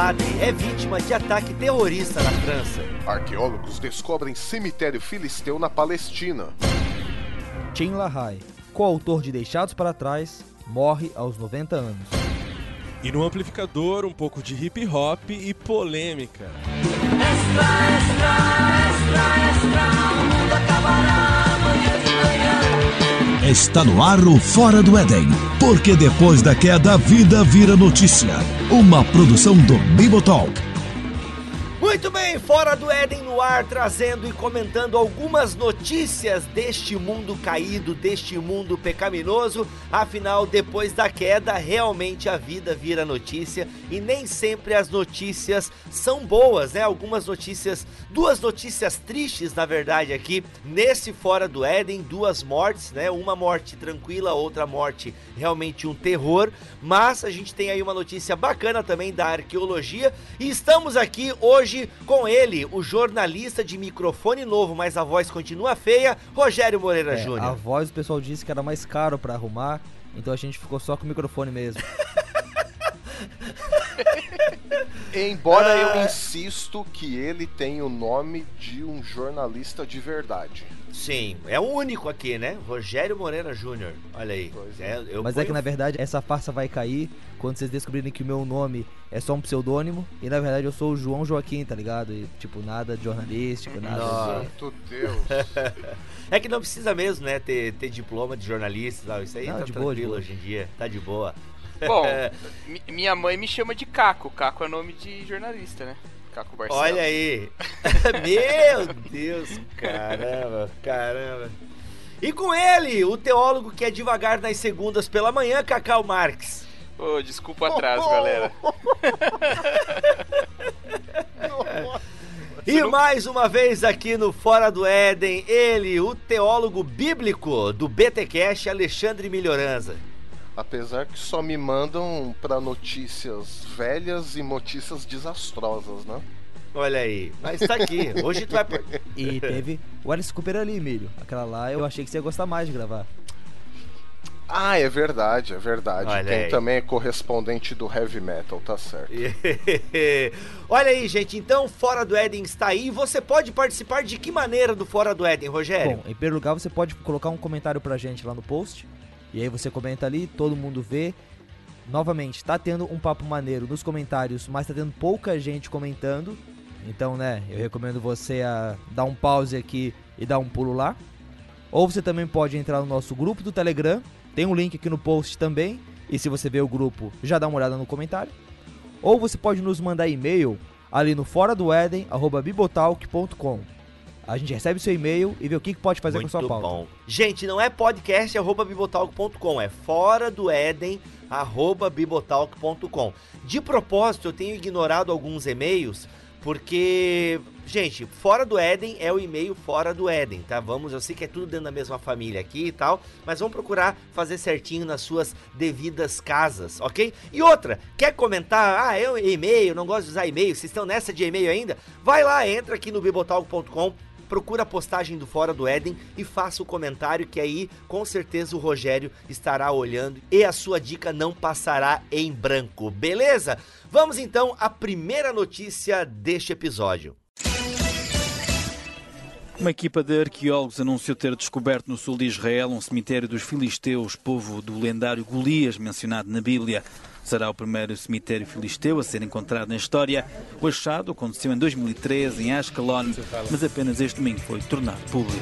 padre é vítima de ataque terrorista na França. Arqueólogos descobrem cemitério filisteu na Palestina. Tim LaHaye, coautor de Deixados para Trás, morre aos 90 anos. E no amplificador, um pouco de hip hop e polêmica. Extra, extra, extra, extra, o mundo acabará amanhã de manhã. Está no ar o Fora do Éden, porque depois da queda a vida vira notícia. Uma produção do Bibotalk. Muito bem, fora do Éden no ar, trazendo e comentando algumas notícias deste mundo caído, deste mundo pecaminoso. Afinal, depois da queda, realmente a vida vira notícia e nem sempre as notícias são boas, né? Algumas notícias, duas notícias tristes, na verdade, aqui nesse fora do Éden, duas mortes, né? Uma morte tranquila, outra morte realmente um terror. Mas a gente tem aí uma notícia bacana também da arqueologia e estamos aqui hoje com ele, o jornalista de microfone novo, mas a voz continua feia, Rogério Moreira É, Júnior. a voz o pessoal disse que era mais caro pra arrumar, então a gente ficou só com o microfone mesmo. Embora Ah. eu insisto que ele tem o nome de um jornalista de verdade. Sim, é o único aqui, né? Rogério Moreira Júnior. Olha aí. É, eu Mas é que ponho- na verdade essa farsa vai cair quando vocês descobrirem que o meu nome é só um pseudônimo e na verdade eu sou o João Joaquim, tá ligado? E tipo, nada de jornalístico, nada de... Santo Deus. É que não precisa mesmo, né? Ter, ter diploma de jornalista e tal. Isso aí Não, tá de boa, de tranquilo boa. hoje em dia. Tá de boa. Bom, mi- minha mãe me chama de Caco. Caco é nome de jornalista, né? Caco Barcelos. Olha aí. Meu Deus, caramba, caramba. E com ele, o teólogo que é devagar nas segundas pela manhã, Cacau Marques. Ô, desculpa atraso, galera. E mais uma vez aqui no Fora do Éden, ele, o teólogo bíblico do BTcast, Alexandre Melhoranza. Apesar que só me mandam pra notícias velhas e notícias desastrosas, né? Olha aí, mas tá aqui. Hoje tu vai. E teve o Alice Cooper ali, Emílio. Aquela lá eu achei que você ia gostar mais de gravar. Ah, é verdade, é verdade. Olha Quem aí. também é correspondente do heavy metal, tá certo. Olha aí, gente. Então, Fora do Éden está aí. Você pode participar de que maneira do Fora do Éden, Rogério? Bom, em primeiro lugar você pode colocar um comentário pra gente lá no post. E aí você comenta ali, todo mundo vê. Novamente, tá tendo um papo maneiro nos comentários, mas tá tendo pouca gente comentando. Então, né, eu recomendo você a dar um pause aqui e dar um pulo lá. Ou você também pode entrar no nosso grupo do Telegram. Tem um link aqui no post também. E se você vê o grupo, já dá uma olhada no comentário. Ou você pode nos mandar e-mail ali no fora do. A gente recebe seu e-mail e vê o que pode fazer Muito com a sua pauta. bom. Gente, não é podcast arroba bibotalk.com, é fora do Éden arroba bibotalk.com. De propósito, eu tenho ignorado alguns e-mails porque, gente, fora do Éden é o e-mail fora do Éden, tá? Vamos, eu sei que é tudo dentro da mesma família aqui e tal, mas vamos procurar fazer certinho nas suas devidas casas, ok? E outra, quer comentar? Ah, eu e-mail, não gosto de usar e-mail, vocês estão nessa de e-mail ainda? Vai lá, entra aqui no bibotalk.com procura a postagem do Fora do Éden e faça o comentário que aí com certeza o Rogério estará olhando e a sua dica não passará em branco, beleza? Vamos então à primeira notícia deste episódio. Uma equipa de arqueólogos anunciou ter descoberto no sul de Israel um cemitério dos filisteus, povo do lendário Golias, mencionado na Bíblia. Será o primeiro cemitério filisteu a ser encontrado na história. O achado aconteceu em 2013 em Ashkelon, mas apenas este domingo foi tornado público.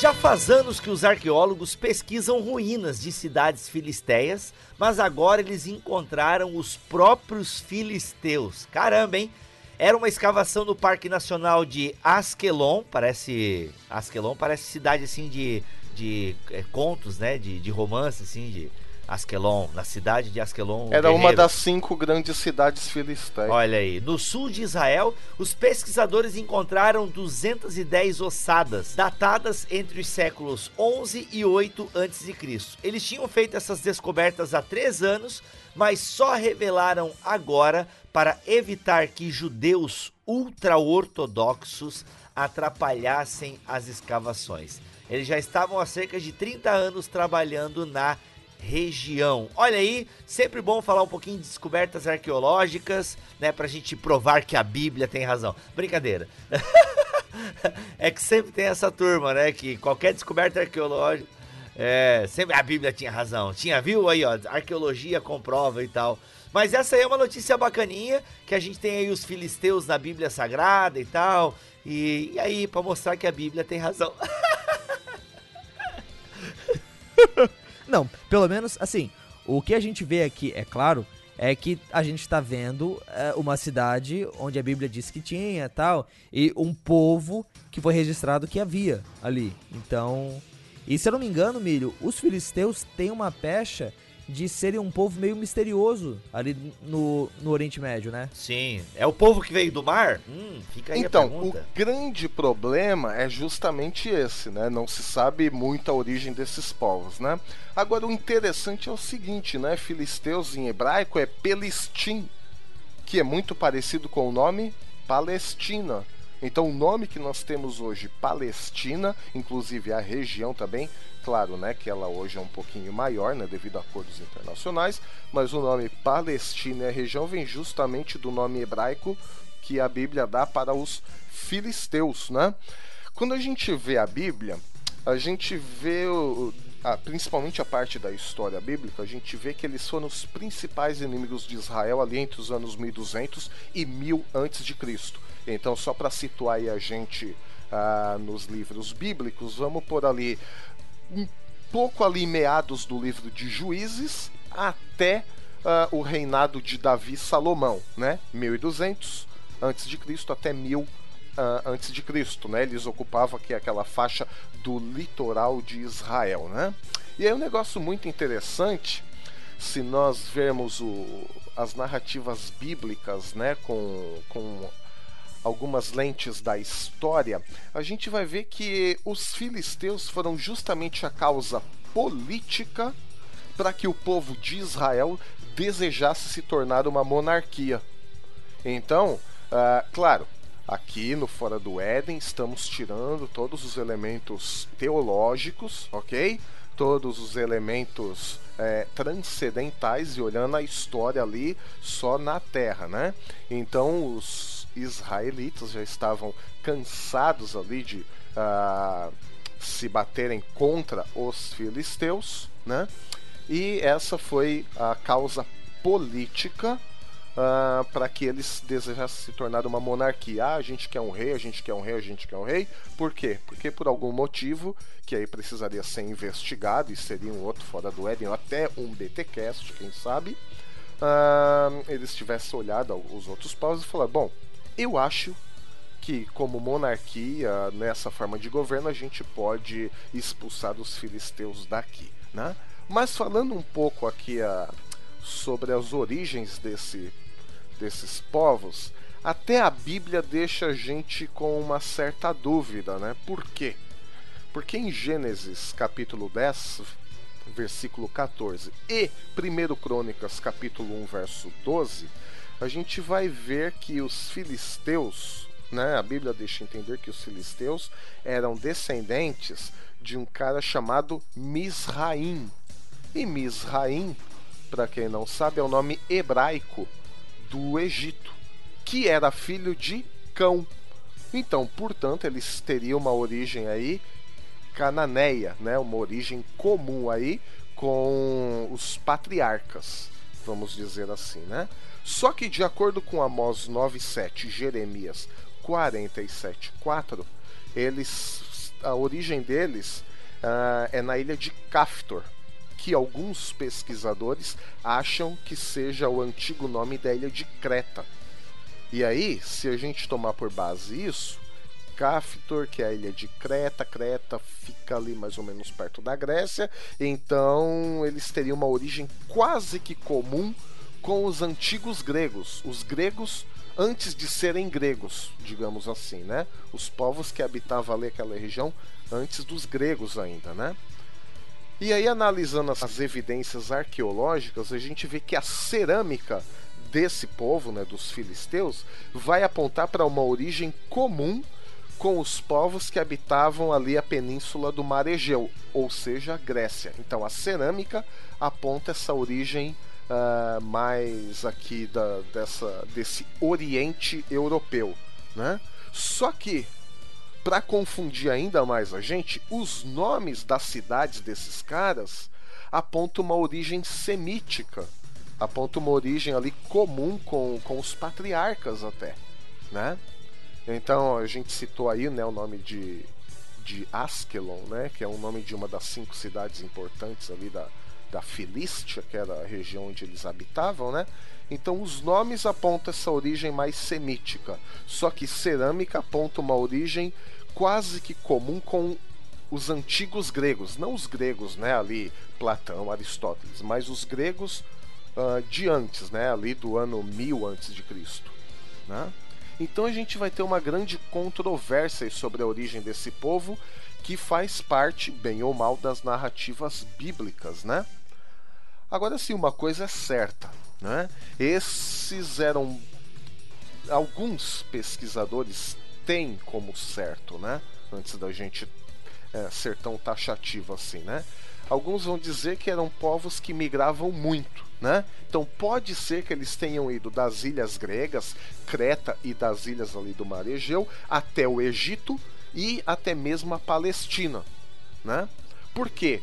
Já faz anos que os arqueólogos pesquisam ruínas de cidades filisteias, mas agora eles encontraram os próprios filisteus. Caramba, hein? Era uma escavação no Parque Nacional de Askelon, parece Askelon parece cidade assim de, de é, contos, né? De, de romance assim de Askelon, na cidade de Askelon. Era uma das cinco grandes cidades filisteias. Olha aí, no sul de Israel, os pesquisadores encontraram 210 ossadas, datadas entre os séculos 11 e 8 a.C. Eles tinham feito essas descobertas há três anos, mas só revelaram agora para evitar que judeus ultra-ortodoxos atrapalhassem as escavações. Eles já estavam há cerca de 30 anos trabalhando na região. Olha aí, sempre bom falar um pouquinho de descobertas arqueológicas, né, pra gente provar que a Bíblia tem razão. Brincadeira. é que sempre tem essa turma, né, que qualquer descoberta arqueológica é, sempre a Bíblia tinha razão. Tinha, viu aí, ó, arqueologia comprova e tal. Mas essa aí é uma notícia bacaninha, que a gente tem aí os filisteus na Bíblia Sagrada e tal. E, e aí, pra mostrar que a Bíblia tem razão. Não, pelo menos, assim, o que a gente vê aqui, é claro, é que a gente tá vendo é, uma cidade onde a Bíblia diz que tinha tal, e um povo que foi registrado que havia ali. Então, e se eu não me engano, Milho, os filisteus têm uma pecha de serem um povo meio misterioso ali no, no Oriente Médio, né? Sim. É o povo que veio do mar? Hum, fica aí Então, a o pergunta. grande problema é justamente esse, né? Não se sabe muito a origem desses povos, né? Agora, o interessante é o seguinte, né? Filisteus em hebraico é Pelistim, que é muito parecido com o nome Palestina. Então, o nome que nós temos hoje, Palestina, inclusive a região também, claro, né, que ela hoje é um pouquinho maior, né, devido a acordos internacionais, mas o nome Palestina e a região vem justamente do nome hebraico que a Bíblia dá para os filisteus, né? Quando a gente vê a Bíblia, a gente vê o, a- principalmente a parte da história bíblica, a gente vê que eles foram os principais inimigos de Israel ali entre os anos 1200 e 1000 antes de Cristo. Então, só para situar aí a gente ah, nos livros bíblicos, vamos por ali um pouco ali meados do livro de Juízes até ah, o reinado de Davi Salomão, né? 1200 antes de Cristo até 1000 ah, antes de Cristo, né? Eles ocupavam aqui aquela faixa do litoral de Israel, né? E aí um negócio muito interessante, se nós vermos o- as narrativas bíblicas, né, com, com algumas lentes da história, a gente vai ver que os filisteus foram justamente a causa política para que o povo de Israel desejasse se tornar uma monarquia. Então, ah, claro, aqui no Fora do Éden estamos tirando todos os elementos teológicos, ok? Todos os elementos eh, transcendentais e olhando a história ali só na terra, né? Então os israelitas já estavam cansados ali de ah, se baterem contra os filisteus, né? E essa foi a causa política ah, para que eles desejassem se tornar uma monarquia. Ah, a gente quer um rei, a gente quer um rei, a gente quer um rei. Por quê? Porque por algum motivo, que aí precisaria ser investigado e seria um outro fora do Éden, ou até um BTcast, quem sabe, ah, eles tivessem olhado os outros povos e falado, bom, eu acho que como monarquia, nessa forma de governo, a gente pode expulsar os filisteus daqui, né? Mas falando um pouco aqui ah, sobre as origens desse, desses povos, até a Bíblia deixa a gente com uma certa dúvida, né? Por quê? Porque em Gênesis capítulo 10, versículo 14 e 1 Crônicas capítulo 1, verso 12, a gente vai ver que os filisteus, né, a Bíblia deixa entender que os filisteus eram descendentes de um cara chamado Misraim. E Misraim, para quem não sabe, é o nome hebraico do Egito, que era filho de Cão. Então, portanto, eles teriam uma origem aí cananeia, né? Uma origem comum aí com os patriarcas, vamos dizer assim, né? Só que de acordo com Amós 9:7 e Jeremias 47:4, eles a origem deles ah, é na ilha de Caftor, que alguns pesquisadores acham que seja o antigo nome da ilha de Creta. E aí, se a gente tomar por base isso, Caftor, que é a ilha de Creta, Creta fica ali mais ou menos perto da Grécia, então eles teriam uma origem quase que comum com os antigos gregos. Os gregos antes de serem gregos, digamos assim, né? Os povos que habitavam ali aquela região antes dos gregos ainda, né? E aí, analisando as evidências arqueológicas, a gente vê que a cerâmica desse povo, né, dos filisteus, vai apontar para uma origem comum com os povos que habitavam ali a península do Mar Egeu, ou seja, a Grécia. Então a cerâmica aponta essa origem uh, mais aqui da, dessa, desse Oriente Europeu, né? Só que para confundir ainda mais a gente, os nomes das cidades desses caras apontam uma origem semítica, apontam uma origem ali comum com, com os patriarcas até, né? Então a gente citou aí né, o nome de, de Askelon, né, que é o nome de uma das cinco cidades importantes ali da, da Filístia, que era a região onde eles habitavam, né? Então os nomes apontam essa origem mais semítica, só que cerâmica aponta uma origem quase que comum com os antigos gregos, não os gregos, né, ali Platão, Aristóteles, mas os gregos uh, de antes, né, ali do ano 1000 antes de Cristo, né? Então a gente vai ter uma grande controvérsia sobre a origem desse povo, que faz parte, bem ou mal, das narrativas bíblicas, né? Agora sim, uma coisa é certa, né? Esses eram alguns pesquisadores têm como certo, né? Antes da gente é, ser tão taxativo assim, né? Alguns vão dizer que eram povos que migravam muito, né? Então pode ser que eles tenham ido das ilhas gregas, Creta e das ilhas ali do Mar Egeu até o Egito e até mesmo a Palestina, né? Por quê?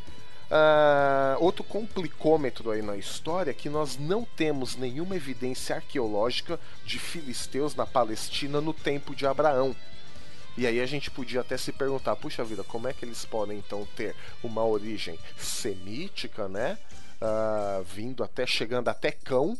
Uh, outro complicômetro aí na história é que nós não temos nenhuma evidência arqueológica de filisteus na Palestina no tempo de Abraão. E aí a gente podia até se perguntar, puxa vida, como é que eles podem então ter uma origem semítica, né? Uh, vindo até chegando até Cão,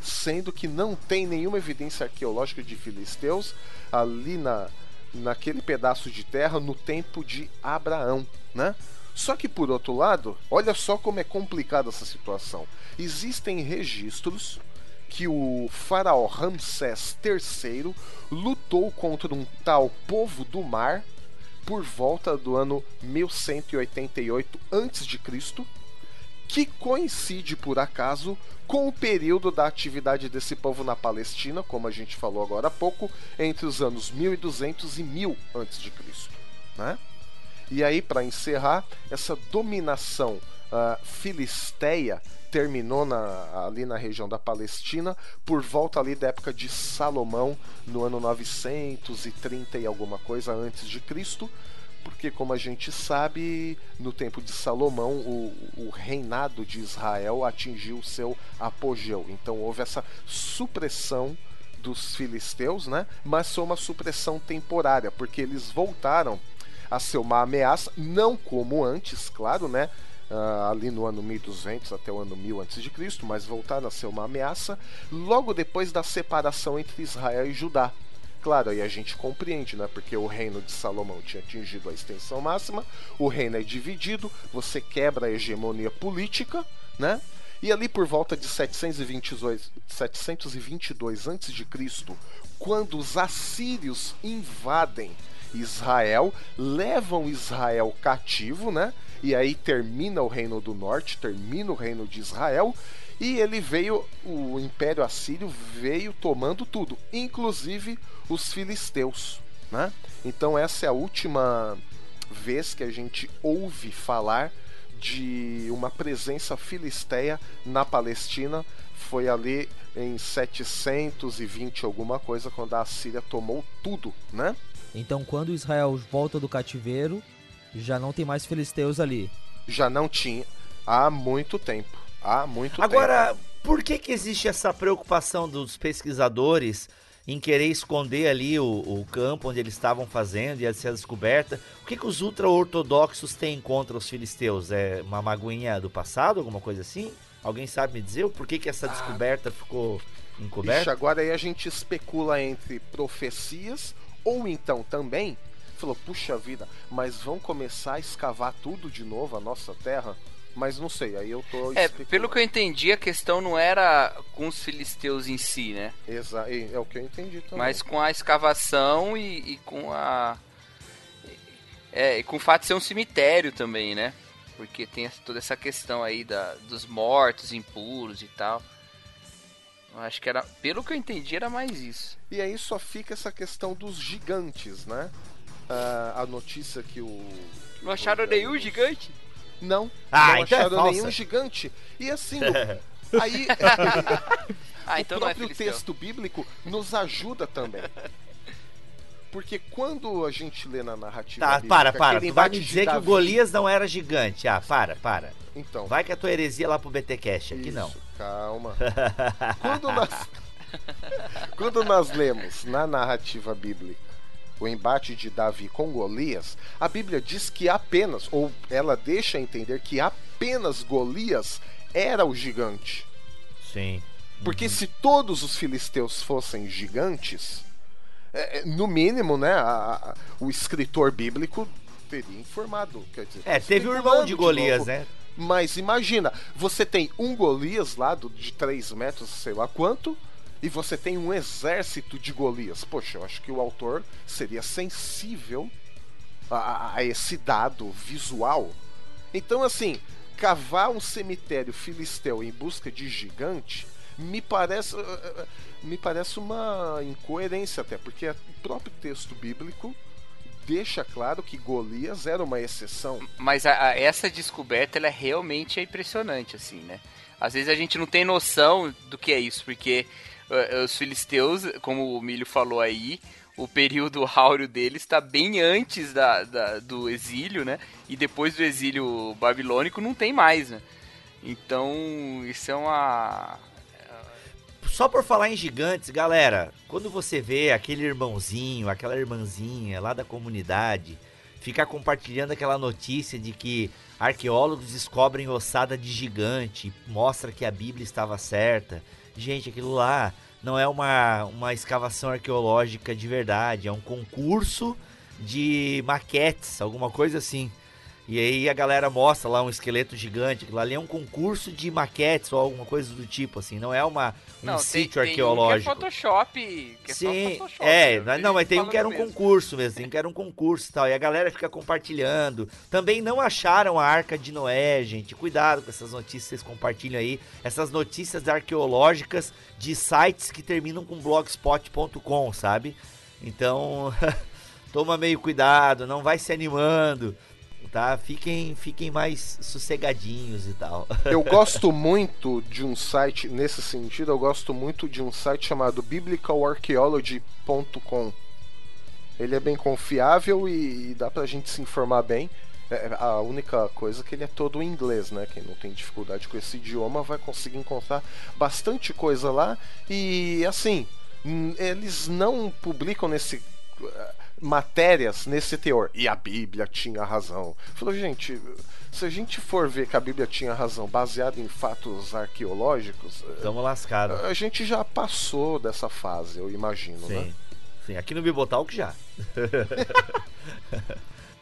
sendo que não tem nenhuma evidência arqueológica de filisteus ali na, naquele pedaço de terra no tempo de Abraão, né? Só que por outro lado, olha só como é complicada essa situação. Existem registros que o faraó Ramsés III lutou contra um tal povo do mar por volta do ano 1188 a.C., que coincide por acaso com o período da atividade desse povo na Palestina, como a gente falou agora há pouco, entre os anos 1200 e 1000 a.C. Né? E aí, para encerrar, essa dominação uh, filisteia terminou na, ali na região da Palestina por volta ali da época de Salomão, no ano 930 e alguma coisa antes de Cristo, porque como a gente sabe, no tempo de Salomão, o, o reinado de Israel atingiu seu apogeu. Então houve essa supressão dos filisteus, né? Mas foi uma supressão temporária, porque eles voltaram a ser uma ameaça, não como antes, claro, né? Uh, ali no ano 1200 até o ano 1000 a.C., mas voltaram a ser uma ameaça logo depois da separação entre Israel e Judá. Claro, aí a gente compreende, né? Porque o reino de Salomão tinha atingido a extensão máxima, o reino é dividido, você quebra a hegemonia política, né? E ali por volta de 722, 722 a.C., quando os assírios invadem Israel, levam Israel cativo, né? E aí termina o reino do norte, termina o reino de Israel, e ele veio, o Império Assírio veio tomando tudo, inclusive os filisteus, né? Então essa é a última vez que a gente ouve falar de uma presença filisteia na Palestina foi ali em 720 alguma coisa quando a Síria tomou tudo, né? Então, quando Israel volta do cativeiro, já não tem mais filisteus ali. Já não tinha há muito tempo. Há muito Agora, tempo. por que que existe essa preocupação dos pesquisadores em querer esconder ali o, o campo onde eles estavam fazendo e ser descoberta? O que que os ultra-ortodoxos têm contra os filisteus? É uma magoinha do passado, alguma coisa assim? Alguém sabe me dizer por que que essa ah. descoberta ficou encoberta? Ixi, agora aí a gente especula entre profecias ou então também falou: puxa vida, mas vão começar a escavar tudo de novo a nossa terra? Mas não sei, aí eu tô. É, pelo que eu entendi, a questão não era com os filisteus em si, né? Exato, é o que eu entendi também. Mas com a escavação e, e com a. É, e com o fato de ser um cemitério também, né? Porque tem toda essa questão aí da, dos mortos impuros e tal. Eu acho que era, pelo que eu entendi, era mais isso. E aí só fica essa questão dos gigantes, né? Ah, a notícia que o. Não acharam nenhum gigante? Não, Ah, não então é acharam falsa. nenhum gigante. E assim, aí Ah, o então não é próprio filisteu. texto bíblico nos ajuda também. Porque quando a gente lê na narrativa Tá, bíblica, para, para. Tu vai me dizer que o Davi- Golias não era gigante. Ah, para, para. Então, Vai que a tua heresia lá pro BT Cash, aqui Isso, não. Calma. quando, nós, quando nós lemos na narrativa bíblica o embate de Davi com Golias, a Bíblia diz que apenas, ou ela deixa entender que apenas Golias era o gigante. Sim. Porque se todos os filisteus fossem gigantes, é, é, no mínimo, né, a- a- o escritor bíblico teria informado. Quer dizer, É, teve o irmão de Golias, novo. né? Mas imagina, você tem um Golias lá do- de 3 metros, sei lá quanto, e você tem um exército de Golias. Poxa, eu acho que o autor seria sensível a, a- esse dado visual. Então, assim, cavar um cemitério filisteu em busca de gigante me parece, eh, eh, me parece uma incoerência até, porque o próprio texto bíblico deixa claro que Golias era uma exceção. Mas a- a- essa descoberta ela é realmente impressionante, assim, né? Às vezes a gente não tem noção do que é isso, porque os filisteus, como o Milho falou aí, o período áureo deles está bem antes da, da- do exílio, né? E depois do exílio babilônico não tem mais, né? Então, isso é uma. Só por falar em gigantes, galera, quando você vê aquele irmãozinho, aquela irmãzinha lá da comunidade ficar compartilhando aquela notícia de que arqueólogos descobrem ossada de gigante, mostra que a Bíblia estava certa. Gente, aquilo lá não é uma, uma escavação arqueológica de verdade, é um concurso de maquetes, alguma coisa assim. E aí a galera mostra lá um esqueleto gigante, aquilo ali é um concurso de maquetes ou alguma coisa do tipo, assim, não é uma, um não, sítio tem, arqueológico. Tem um que é Photoshop. Que é Sim, Photoshop, é, né? não, mas tem um que era um mesmo. concurso mesmo, tem um que era um concurso e tal, e a galera fica compartilhando. Também não acharam a Arca de Noé, gente, cuidado com essas notícias que vocês compartilham aí, essas notícias arqueológicas de sites que terminam com blogspot.com, sabe? Então, toma meio cuidado, não vai se animando, tá? Fiquem, fiquem mais sossegadinhos e tal. Eu gosto muito de um site, nesse sentido, eu gosto muito de um site chamado biblicalarchaeology.com. Ele é bem confiável e, e dá pra gente se informar bem. É, a única coisa é que ele é todo em inglês, né? Quem não tem dificuldade com esse idioma vai conseguir encontrar bastante coisa lá. E assim, eles não publicam nesse matérias nesse teor. E a Bíblia tinha razão. Falou, gente, se a gente for ver que a Bíblia tinha razão baseado em fatos arqueológicos, eh, Tamo lascado. a gente já passou dessa fase, eu imagino, né? Sim, sim, aqui no Bibotalk já.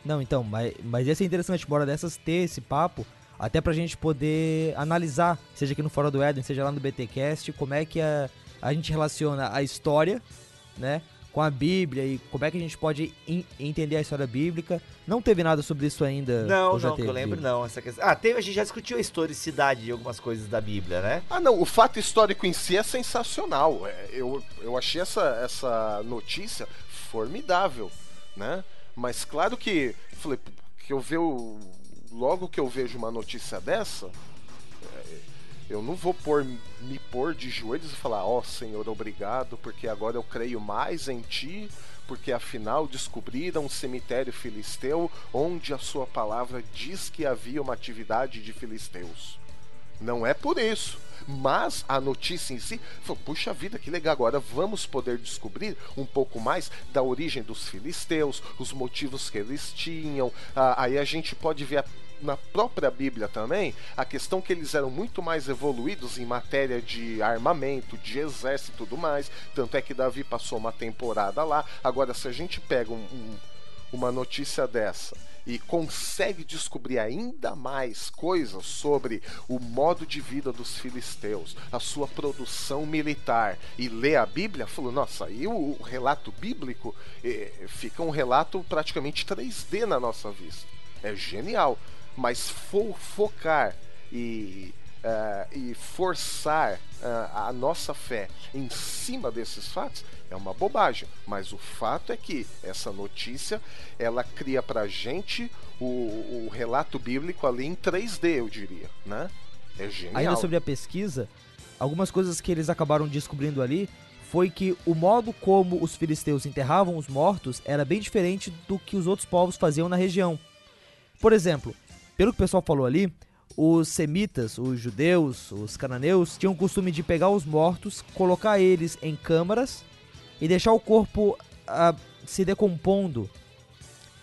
Não, então, mas, mas ia ser interessante, bora dessas, ter esse papo, até pra gente poder analisar, seja aqui no Fora do Éden, seja lá no BTcast, como é que a, a gente relaciona a história, né, com a Bíblia e como é que a gente pode en- entender a história bíblica. Não teve nada sobre isso ainda? Não, não, que eu lembro não. Essa questão... Ah, teve, a gente já discutiu a historicidade de algumas coisas da Bíblia, né? Ah, não, o fato histórico em si é sensacional. É, Eu, eu achei essa, essa notícia formidável, né? Mas claro que, falei, que eu vejo, logo que eu vejo uma notícia dessa, eu não vou pôr, me pôr de joelhos e falar, ó Senhor, obrigado, porque agora eu creio mais em Ti, porque afinal descobriram um cemitério filisteu onde a sua palavra diz que havia uma atividade de filisteus. Não é por isso. Mas a notícia em si, falou, puxa vida, que legal. Agora vamos poder descobrir um pouco mais da origem dos filisteus, os motivos que eles tinham. Ah, aí a gente pode ver a- na própria Bíblia também a questão que eles eram muito mais evoluídos em matéria de armamento, de exército e tudo mais. Tanto é que Davi passou uma temporada lá. Agora, se a gente pega um- um, uma notícia dessa e consegue descobrir ainda mais coisas sobre o modo de vida dos filisteus, a sua produção militar e lê a Bíblia, falou: nossa, aí o, relato bíblico eh, fica um relato praticamente 3D na nossa vista. É genial, mas fo focar e eh, e forçar eh, a nossa fé em cima desses fatos é uma bobagem. Mas o fato é que essa notícia ela cria pra gente o, o relato bíblico ali em 3D, eu diria, né? É genial. Ainda sobre a pesquisa, algumas coisas que eles acabaram descobrindo ali foi que o modo como os filisteus enterravam os mortos era bem diferente do que os outros povos faziam na região. Por exemplo, pelo que o pessoal falou ali, os semitas, os judeus, os cananeus tinham o costume de pegar os mortos, colocar eles em câmaras e deixar o corpo ah, se decompondo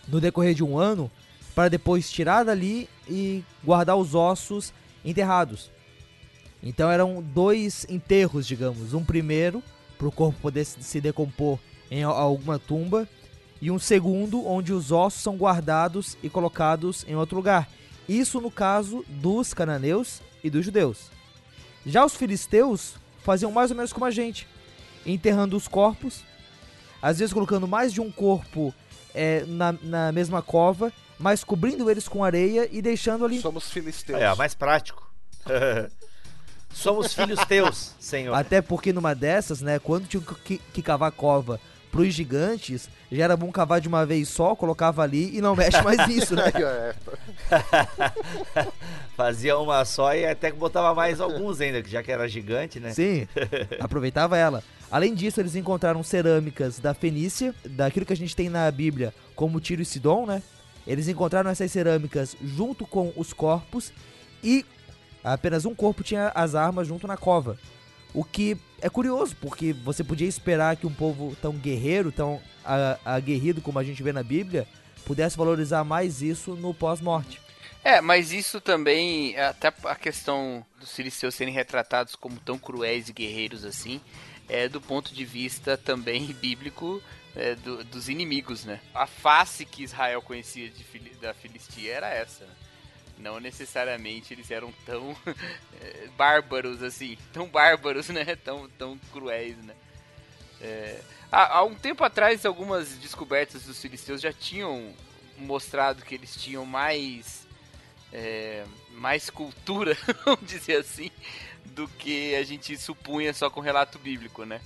no decorrer de um ano para depois tirar dali e guardar os ossos enterrados. Então eram dois enterros, digamos. Um primeiro, para o corpo poder se decompor em al- alguma tumba, e um segundo, onde os ossos são guardados e colocados em outro lugar. Isso no caso dos cananeus e dos judeus. Já os filisteus faziam mais ou menos como a gente, enterrando os corpos, às vezes colocando mais de um corpo é, na, na mesma cova, mas cobrindo eles com areia e deixando ali Somos filisteus. É, mais prático. Somos filhos teus, Senhor. Até porque numa dessas, né, quando tinha que, que cavar cova pros gigantes, já era bom cavar de uma vez só, colocava ali e não mexe mais nisso, né? É, Fazia uma só e até que botava mais alguns ainda, que já que era gigante, né? Sim, aproveitava ela. Além disso, eles encontraram cerâmicas da Fenícia, daquilo que a gente tem na Bíblia como Tiro e Sidom, né? Eles encontraram essas cerâmicas junto com os corpos e apenas um corpo tinha as armas junto na cova. O que é curioso, porque você podia esperar que um povo tão guerreiro, tão aguerrido como a gente vê na Bíblia, pudesse valorizar mais isso no pós-morte. É, mas isso também, até a questão dos filisteus serem retratados como tão cruéis e guerreiros assim, é do ponto de vista também bíblico é, do- dos inimigos, né? A face que Israel conhecia de da Filistia era essa. né? Não necessariamente eles eram tão é, bárbaros assim, tão bárbaros, né? Tão, tão cruéis, né? É, há, há um tempo atrás, algumas descobertas dos filisteus já tinham mostrado que eles tinham mais é, mais cultura, vamos dizer assim, do que a gente supunha só com relato bíblico, né?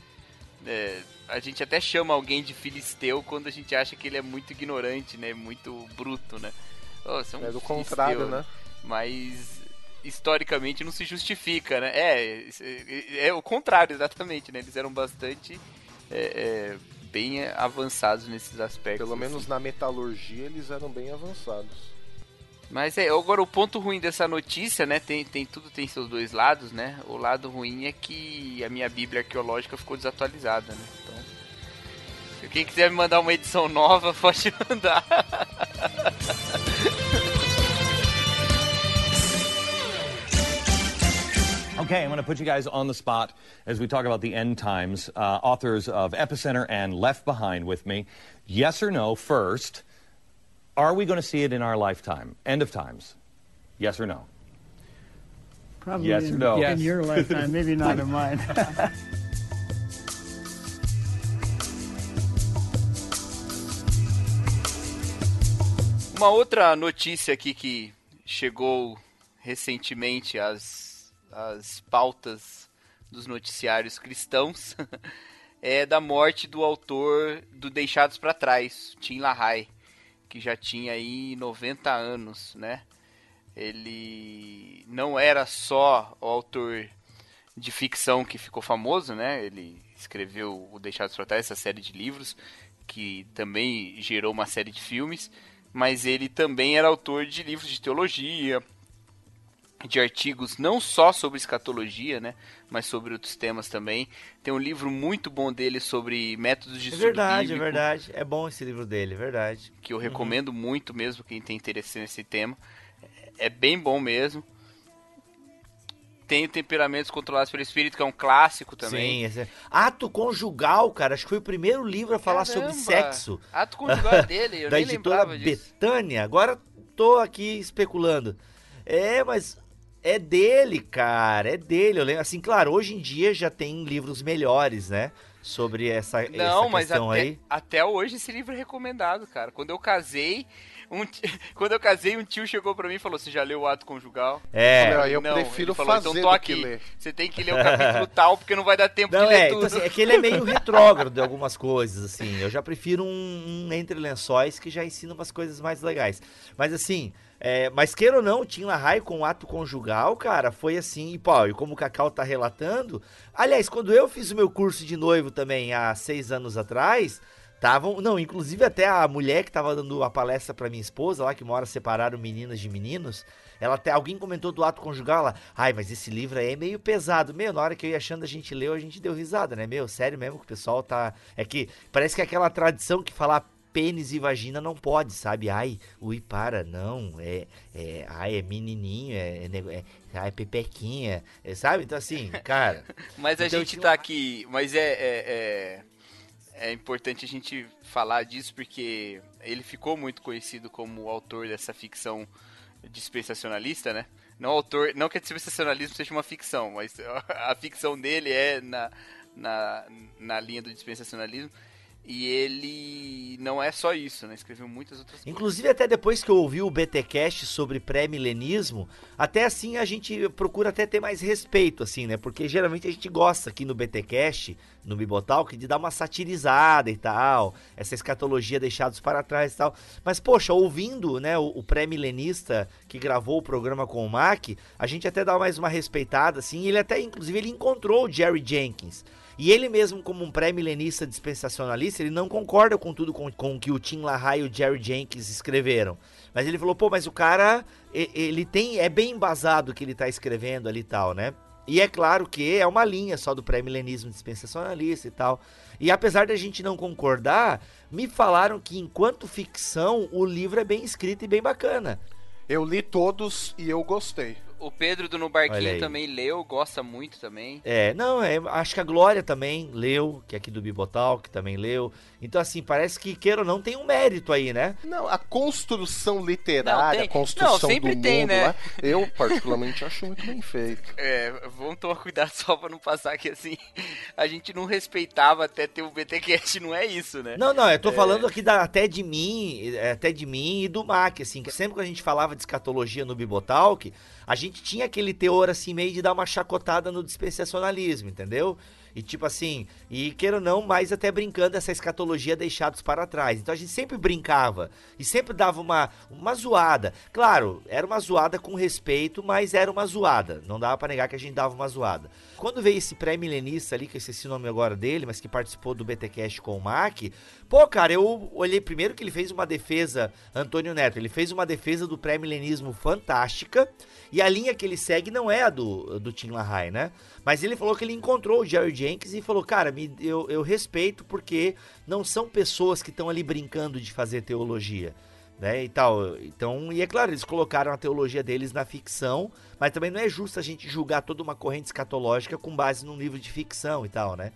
É, a gente até chama alguém de filisteu quando a gente acha que ele é muito ignorante, né? Muito bruto, né? Oh, é, do contrário, né? Mas historicamente não se justifica, né? É, é, é o contrário, exatamente, né? Eles eram bastante é, é, bem avançados nesses aspectos. Pelo menos assim. na metalurgia eles eram bem avançados. Mas é, agora o ponto ruim dessa notícia, né? Tem, tem tudo tem seus dois lados, né? O lado ruim é que a minha Bíblia arqueológica ficou desatualizada, né? Então, se quem quiser me mandar uma edição nova, pode mandar. Okay, I'm going to put you guys on the spot as we talk about the end times. Uh, authors of Epicenter and Left Behind with me. Yes or no, first, are we going to see it in our lifetime? End of times. Yes or no? Probably Yes in, or no? in Yes. your lifetime, maybe not in mine. Uma outra notícia aqui que chegou recentemente às, às pautas dos noticiários cristãos é da morte do autor do Deixados para Trás, Tim LaHaye, que já tinha aí 90 anos, né? Ele não era só o autor de ficção que ficou famoso, né? Ele escreveu o Deixados para Trás, essa série de livros, que também gerou uma série de filmes, mas ele também era autor de livros de teologia, de artigos não só sobre escatologia, né, mas sobre outros temas também. Tem um livro muito bom dele sobre métodos de É estudo verdade, é bíblico, verdade. É bom esse livro dele, é verdade. que eu recomendo muito mesmo quem tem interesse nesse tema. É bem bom mesmo. Tem Temperamentos Controlados pelo Espírito, que é um clássico também. Sim, é- Ato Conjugal, cara. Acho que foi o primeiro livro a falar sobre Caramba, sexo. Ato conjugal é dele, eu da nem editora. Betânia. Agora tô aqui especulando. É, mas é dele, cara. É dele. Eu lembro, assim, claro, hoje em dia já tem livros melhores, né? Sobre essa, Não, essa mas questão até, aí. até hoje esse livro é recomendado, cara. Quando eu casei, Um Quando eu casei, um tio chegou pra mim e falou: Você já leu o ato conjugal? É. Olha, eu Não, prefiro falou, fazer então tô do aqui. que ler. Você tem que ler o capítulo tal, porque não vai dar tempo Não, de ler é, tudo. então, assim, é que ele é meio retrógrado de algumas coisas, assim. Eu já prefiro um, um Entre Lençóis que já ensina umas coisas mais legais. Mas assim, é, mas queira ou não, o Tim LaHaye com o ato conjugal, cara, foi assim, e pô, e como o Cacau tá relatando. Aliás, quando eu fiz o meu curso de noivo também há seis anos atrás. Estavam, não, inclusive até a mulher que tava dando a palestra pra minha esposa lá, que mora separaram meninas de meninos, ela até, alguém comentou do ato conjugal, ela, ai, mas esse livro aí é meio pesado. Meu, na hora que eu ia achando a gente leu, a gente deu risada, né? Meu, sério mesmo que o pessoal tá. É que parece que é aquela tradição que falar pênis e vagina não pode, sabe? Ai, ui, para, não, é, é ai, é menininho, é, é, é, ai, pepequinha, é, sabe? Então assim, cara. Mas a Então, gente tá aqui. Mas é, é, é, importante a gente falar disso porque ele ficou muito conhecido como o autor dessa ficção dispensacionalista, né? Não autor, não que dispensacionalismo seja uma ficção, mas a ficção dele é na, na, na linha do dispensacionalismo. E ele não é só isso, né? Escreveu muitas outras coisas. Inclusive, até depois que eu ouvi o BTcast sobre pré-milenismo, até assim a gente procura até ter mais respeito, assim, né? Porque geralmente a gente gosta aqui no BTcast, no Bibotalk, de dar uma satirizada e tal, essa escatologia deixados para trás e tal. Mas, poxa, ouvindo, né, o, o pré-milenista que gravou o programa com o Mac, a gente até dá mais uma respeitada, assim, ele até, inclusive, ele encontrou o Jerry Jenkins. E ele mesmo, como um pré-milenista dispensacionalista, ele não concorda com tudo com, com que o Tim LaHaye e o Jerry Jenkins escreveram. Mas ele falou, pô, mas o cara, ele tem, é bem embasado o que ele tá escrevendo ali e tal, né? E é claro que é uma linha só do pré-milenismo dispensacionalista e tal. E apesar da gente não concordar, me falaram que enquanto ficção, o livro é bem escrito e bem bacana. Eu li todos e eu gostei. O Pedro do No. Barquinho também leu, gosta muito também. É, não, é, acho que a Glória também leu, que é aqui do Bibotal, que também leu. Então, assim, parece que, queira ou não, tem um mérito aí, né? Não, a construção literária, Não, a construção não, sempre do tem, mundo né? lá, eu particularmente acho muito bem feito. É, vamos tomar cuidado só pra não passar que assim, a gente não respeitava até ter o BTcast, não é isso, né? Não, não, eu tô falando aqui da, até de mim, é, até de mim e do Mac, assim, que sempre que a gente falava de escatologia no Bibotalk, a gente tinha aquele teor, assim, meio de dar uma chacotada no dispensacionalismo, entendeu? E tipo assim, e queira ou não, mais até brincando essa escatologia deixados para trás. Então a gente sempre brincava e sempre dava uma, uma zoada. Claro, era uma zoada com respeito, mas era uma zoada. Não dava pra negar que a gente dava uma zoada. Quando veio esse pré-milenista ali, que eu esqueci o nome agora dele, mas que participou do BTcast com o Mac, pô, cara, eu olhei primeiro que ele fez uma defesa, Antônio Neto, ele fez uma defesa do pré-milenismo fantástica, e a linha que ele segue não é a do, do Tim LaHaye, né? Mas ele falou que ele encontrou o Jerry Jenkins e falou, cara, me, eu, eu respeito porque não são pessoas que estão ali brincando de fazer teologia. Né, e tal. Então, e é claro, eles colocaram a teologia deles na ficção, mas também não é justo a gente julgar toda uma corrente escatológica com base num livro de ficção e tal, né?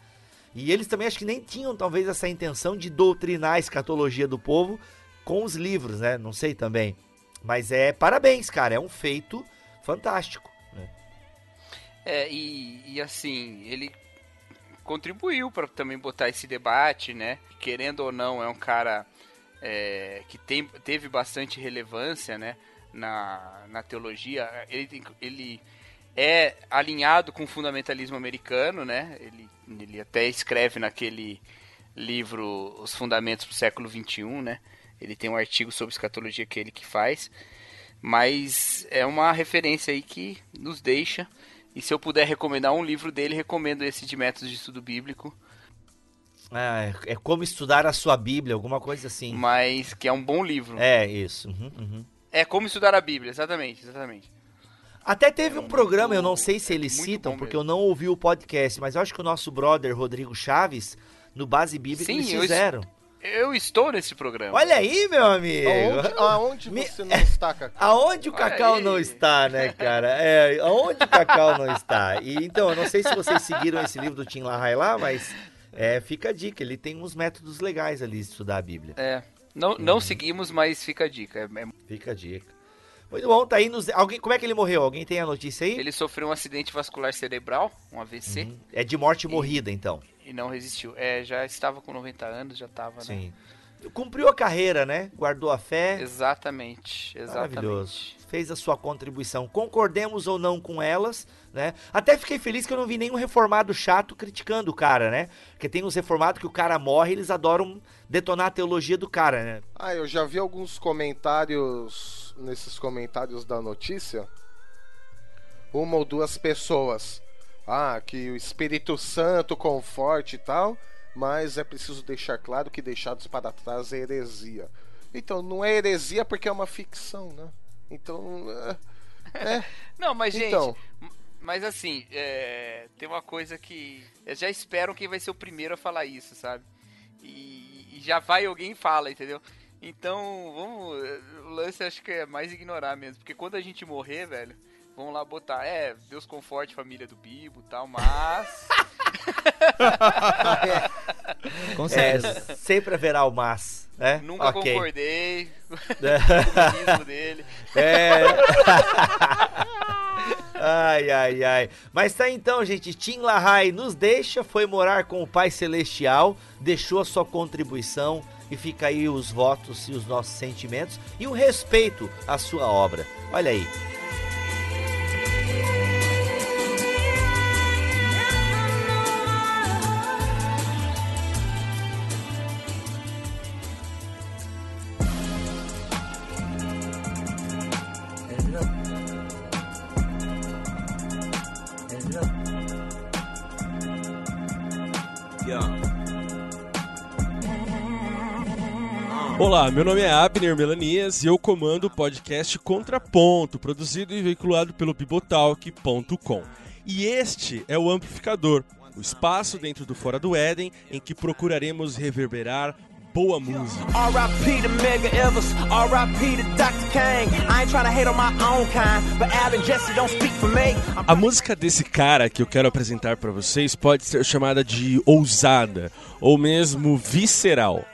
E eles também acho que nem tinham talvez essa intenção de doutrinar a escatologia do povo com os livros, né? Não sei também. Mas é parabéns, cara, é um feito fantástico. Né? É, e, e assim, ele contribuiu pra também botar esse debate, né? Querendo ou não, é um cara é, que tem, teve bastante relevância, né? Na, na teologia. Ele, ele é alinhado com o fundamentalismo americano, né? Ele, ele até escreve naquele livro Os Fundamentos para o Século XXI, né? Ele tem um artigo sobre escatologia que é ele que faz. Mas é uma referência aí que nos deixa. E se eu puder recomendar um livro dele, recomendo esse de Métodos de Estudo Bíblico. Ah, é- é como estudar a sua Bíblia, alguma coisa assim. Mas que é um bom livro. É, isso. uhum, uhum. É como estudar a Bíblia, exatamente, exatamente. Até teve um programa, eu não sei se eles muito citam, porque eu não ouvi o podcast, mas eu acho que o nosso brother Rodrigo Chaves, no Base Bíblica, Sim, eles fizeram. Eu estou nesse programa. Olha aí, meu amigo! Aonde, aonde Me- você não está, Cacau? Aonde o Cacau aí. não está, né, cara? É, aonde o Cacau não está? E, então, eu não sei se vocês seguiram esse livro do Tim LaHaye lá, mas é, fica a dica, ele tem uns métodos legais ali de estudar a Bíblia. É. Não, Uhum. não seguimos, mas fica a dica. É- é- Fica a dica. Muito bom, tá aí nos... Alguém, como é que ele morreu? Alguém tem a notícia aí? Ele sofreu um acidente vascular cerebral, um AVC, Uhum. É de morte morrida, então. E não resistiu. É, já estava com 90 anos, já estava, né? Sim. cumpriu a carreira, né? Guardou a fé. Exatamente, exatamente. Maravilhoso. Fez a sua contribuição. Concordemos ou não com elas, né? Até fiquei feliz que eu não vi nenhum reformado chato criticando o cara, né? Porque tem uns reformados que o cara morre e eles adoram detonar a teologia do cara, né? Ah, eu já vi alguns comentários nesses comentários da notícia. Uma ou duas pessoas. Ah, que o Espírito Santo conforte e tal, mas é preciso deixar claro que deixados para trás é heresia. Então, não é heresia porque é uma ficção, né? Então, é, é. Não, mas gente, Então. m- mas assim, é, tem uma coisa que eles já esperam quem vai ser o primeiro a falar isso, sabe? E, e já vai alguém e fala, entendeu? Então, vamos, o lance acho que é mais ignorar mesmo, porque quando a gente morrer, velho, vamos lá botar, é, Deus conforte família do Bibo, e tal, mas Com É, certeza. sempre haverá o mas, né? nunca Ok. concordei com o comunismo dele. É. ai, ai, ai. Mas tá então, gente. Tim LaHaye nos deixa, foi morar com o Pai Celestial, deixou a sua contribuição e fica aí os votos e os nossos sentimentos e o respeito à sua obra. Olha aí. Olá, meu nome é Abner Melanias e eu comando o podcast Contraponto, produzido e veiculado pelo bibotalk.com. E este é o Amplificador, o espaço dentro do Fora do Éden em que procuraremos reverberar boa música. R.I.P. to Mega Evers, R.I.P. to Dr. Kang. I ain't trying to hate on my own kind, but Ab and Jesse don't speak for me. A música desse cara que eu quero apresentar pra vocês pode ser chamada de ousada ou mesmo visceral.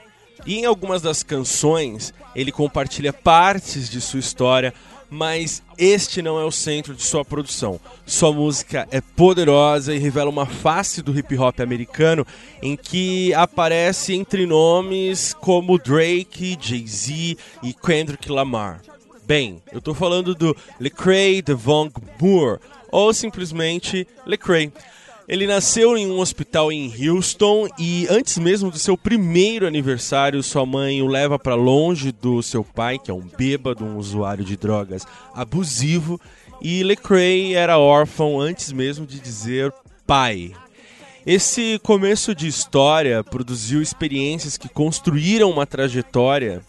E em algumas das canções ele compartilha partes de sua história, mas este não é o centro de sua produção. Sua música é poderosa e revela uma face do hip hop americano em que aparece entre nomes como Drake, Jay-Z e Kendrick Lamar. Bem, eu tô falando do Lecrae Devon Moore, ou simplesmente Lecrae. Ele nasceu em um hospital em Houston e antes mesmo do seu primeiro aniversário, sua mãe o leva para longe do seu pai, que é um bêbado, um usuário de drogas abusivo, e Lecrae era órfão antes mesmo de dizer pai. Esse começo de história produziu experiências que construíram uma trajetória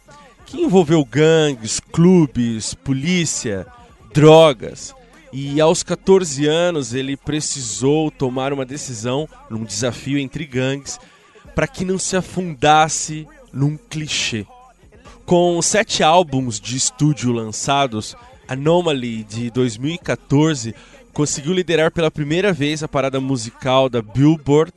que envolveu gangues, clubes, polícia, drogas. E aos 14 anos ele precisou tomar uma decisão num desafio entre gangues para que não se afundasse num clichê. Com sete álbuns de estúdio lançados, Anomaly de 2014 conseguiu liderar pela primeira vez a parada musical da Billboard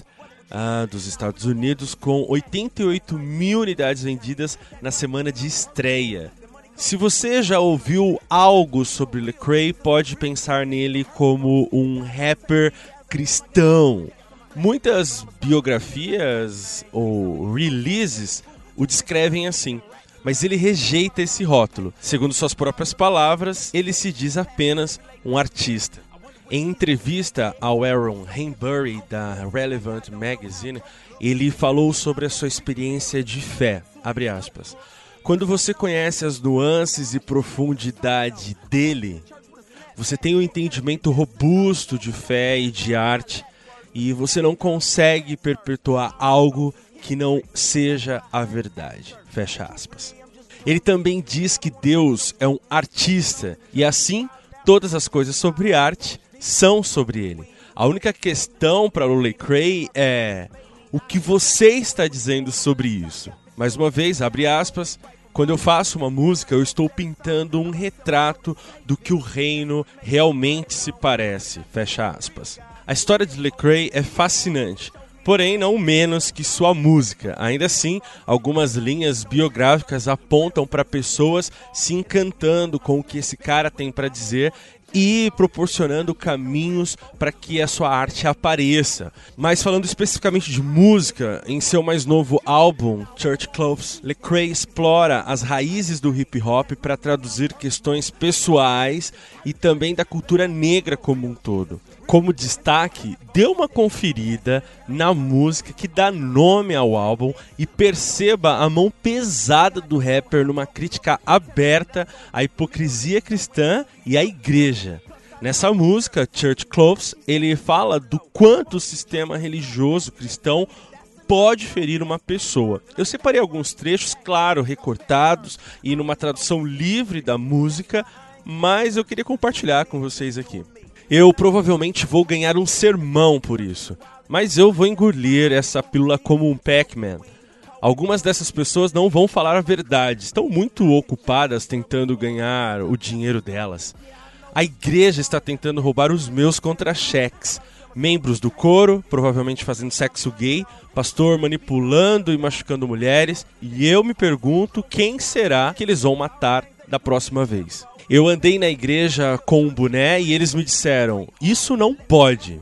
ah, dos Estados Unidos com 88 mil unidades vendidas na semana de estreia. Se você já ouviu algo sobre Lecrae, pode pensar nele como um rapper cristão. Muitas biografias ou releases o descrevem assim, mas ele rejeita esse rótulo. Segundo suas próprias palavras, ele se diz apenas um artista. Em entrevista ao Aaron Henbury da Relevant Magazine, ele falou sobre a sua experiência de fé. Abre aspas. Quando você conhece as nuances e profundidade dele, você tem um entendimento robusto de fé e de arte, e você não consegue perpetuar algo que não seja a verdade. Fecha aspas. Ele também diz que Deus é um artista e assim todas as coisas sobre arte são sobre ele. A única questão para o Lecrae é o que você está dizendo sobre isso. Mais uma vez, abre aspas, quando eu faço uma música, eu estou pintando um retrato do que o reino realmente se parece. Fecha aspas. A história de Lecrae é fascinante, porém não menos que sua música. Ainda assim, algumas linhas biográficas apontam para pessoas se encantando com o que esse cara tem para dizer e proporcionando caminhos para que a sua arte apareça. Mas falando especificamente de música, em seu mais novo álbum, Church Clothes, Lecrae explora as raízes do hip hop para traduzir questões pessoais e também da cultura negra como um todo. Como destaque, dê uma conferida na música que dá nome ao álbum e perceba a mão pesada do rapper numa crítica aberta à hipocrisia cristã e à igreja. Nessa música, Church Clothes, ele fala do quanto o sistema religioso cristão pode ferir uma pessoa. Eu separei alguns trechos, claro, recortados e numa tradução livre da música, mas eu queria compartilhar com vocês aqui. Eu provavelmente vou ganhar um sermão por isso, mas eu vou engolir essa pílula como um Pac-Man. Algumas dessas pessoas não vão falar a verdade, estão muito ocupadas tentando ganhar o dinheiro delas. A igreja está tentando roubar os meus contra-cheques. Membros do coro, provavelmente fazendo sexo gay, pastor manipulando e machucando mulheres, e eu me pergunto quem será que eles vão matar da próxima vez. Eu andei na igreja com um boné e eles me disseram: Isso não pode.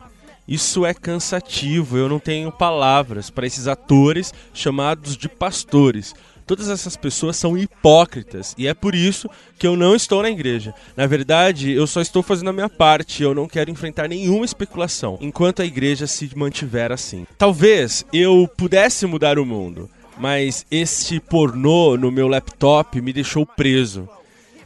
Isso é cansativo, eu não tenho palavras para esses atores chamados de pastores. Todas essas pessoas são hipócritas e é por isso que eu não estou na igreja. Na verdade, eu só estou fazendo a minha parte, eu não quero enfrentar nenhuma especulação enquanto a igreja se mantiver assim. Talvez eu pudesse mudar o mundo, mas este pornô no meu laptop me deixou preso.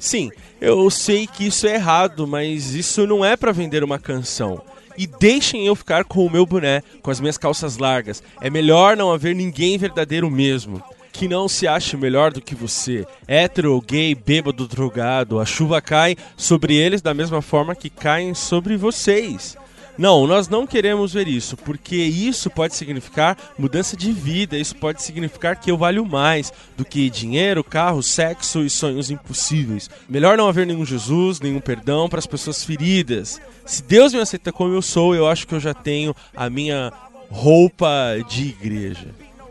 Sim, eu sei que isso é errado, mas isso não é para vender uma canção. E deixem eu ficar com o meu boné, com as minhas calças largas. É melhor não haver ninguém verdadeiro mesmo. Que não se ache melhor do que você. Hétero, gay, bêbado, drogado. A chuva cai sobre eles da mesma forma que caem sobre vocês. Não, nós não queremos ver isso, porque isso pode significar mudança de vida, isso pode significar que eu valho mais do que dinheiro, carro, sexo e sonhos impossíveis. Melhor não haver nenhum Jesus, nenhum perdão para as pessoas feridas. Se Deus me aceita como eu sou, eu acho que eu já tenho a minha roupa de igreja.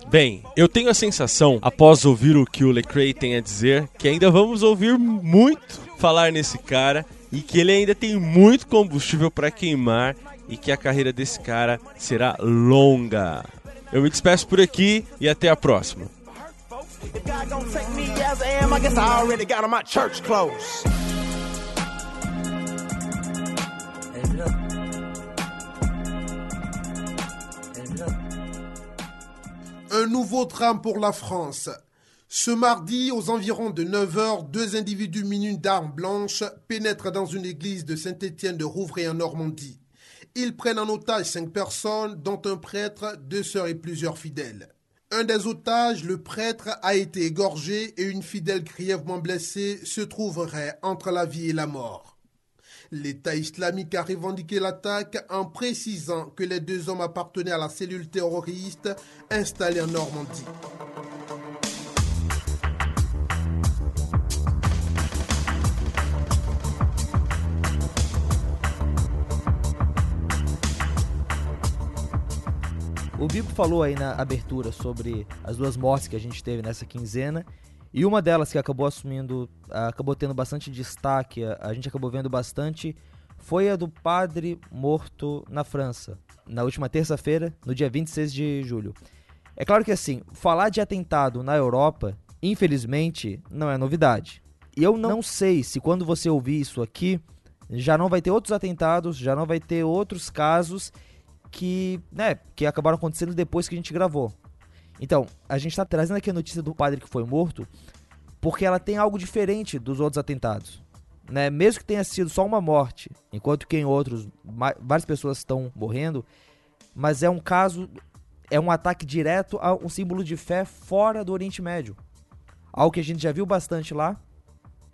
Bem, eu tenho a sensação, após ouvir o que o Lecrae tem a dizer, que ainda vamos ouvir muito falar nesse cara e que ele ainda tem muito combustível para queimar e que a carreira desse cara será longa. Eu me despeço por aqui e até a próxima. Un nouveau drame pour la France. Ce mardi, aux environs de 9h, deux individus munis d'armes blanches pénètrent dans une église de Saint-Étienne de Rouvray en Normandie. Ils prennent en otage cinq personnes, dont un prêtre, deux sœurs et plusieurs fidèles. Un des otages, le prêtre, a été égorgé et une fidèle grièvement blessée se trouverait entre la vie et la mort. L'État islamique a revendiqué l'attaque en précisant que les deux hommes appartenaient à la cellule terroriste installée en Normandie. O Bibo falou aí na abertura sobre as duas mortes que a gente teve nessa quinzena. E uma delas que acabou assumindo, acabou tendo bastante destaque, a gente acabou vendo bastante, foi a do padre morto na França, na última terça-feira, no dia 26 de julho. É claro que assim, falar de atentado na Europa, infelizmente, não é novidade. E eu não sei se quando você ouvir isso aqui, já não vai ter outros atentados, já não vai ter outros casos que, né, que acabaram acontecendo depois que a gente gravou. Então, a gente está trazendo aqui a notícia do padre que foi morto porque ela tem algo diferente dos outros atentados. Né? Mesmo que tenha sido só uma morte, enquanto que em outros várias pessoas estão morrendo, mas é um caso, é um ataque direto a um símbolo de fé fora do Oriente Médio. Algo que a gente já viu bastante lá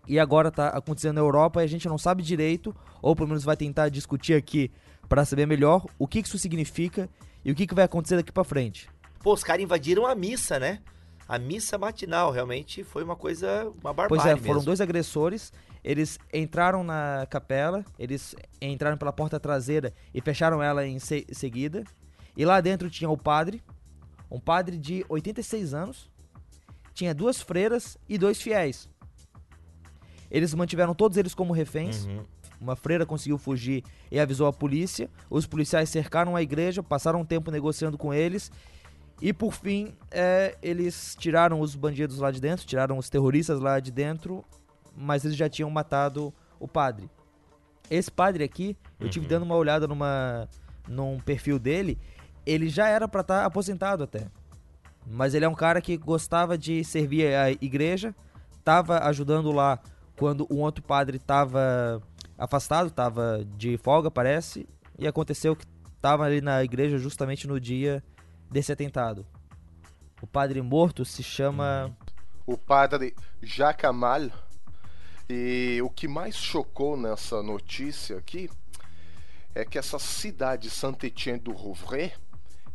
e agora está acontecendo na Europa e a gente não sabe direito, ou pelo menos vai tentar discutir aqui para saber melhor o que isso significa e o que vai acontecer daqui para frente. Pô, os caras invadiram a missa, né? A missa matinal realmente foi uma coisa, uma barbárie Pois é, mesmo. foram dois agressores, eles entraram na capela, eles entraram pela porta traseira e fecharam ela em se seguida. E lá dentro tinha o padre, um padre de 86 anos, tinha duas freiras e dois fiéis. Eles mantiveram todos eles como reféns. Uhum. Uma freira conseguiu fugir e avisou a polícia. Os policiais cercaram a igreja, passaram um tempo negociando com eles. E por fim, é, eles tiraram os bandidos lá de dentro, tiraram os terroristas lá de dentro, mas eles já tinham matado o padre. Esse padre aqui, eu tive dando uma olhada numa, num perfil dele, ele já era pra estar aposentado até. Mas ele é um cara que gostava de servir a igreja, tava ajudando lá quando um outro padre tava afastado, tava de folga, parece, e aconteceu que tava ali na igreja justamente no dia desse atentado. O padre morto se chama o padre Jacamal. E o que mais chocou nessa notícia aqui é que essa cidade Saint-Étienne du Rouvray,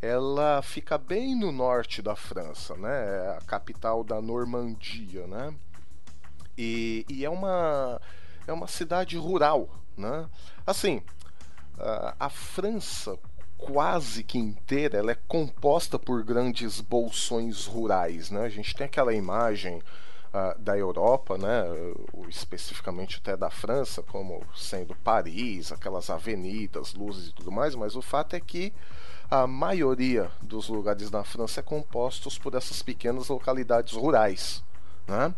ela fica bem no norte da França, né? É a capital da Normandia, né? E, e é uma é uma cidade rural, né? Assim, a, França quase que inteira ela é composta por grandes bolsões rurais, né? A gente tem aquela imagem uh, da Europa, né? especificamente até da França, como sendo Paris, aquelas avenidas, luzes e tudo mais, mas o fato é que a maioria dos lugares da França é compostos por essas pequenas localidades rurais, né?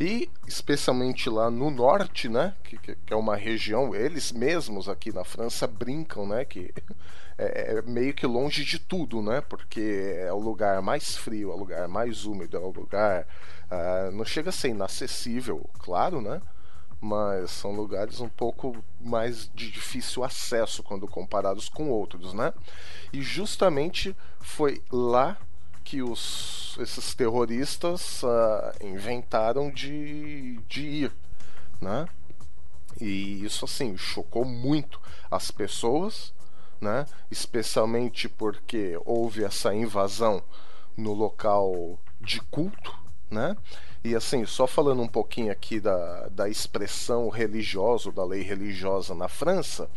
E especialmente lá no norte, né, que, que, é uma região, eles mesmos aqui na França brincam, né, que é, é, meio que longe de tudo, né, porque é o lugar mais frio, é o lugar mais úmido, é o lugar uh, não chega a ser inacessível, claro, né, mas são lugares um pouco mais de difícil acesso quando comparados com outros, né? E justamente foi lá que os, esses terroristas uh, inventaram de, de ir, né? E isso assim chocou muito as pessoas, né? Especialmente porque houve essa invasão no local de culto, né? E assim, só falando um pouquinho aqui da, da expressão religiosa, da lei religiosa na França,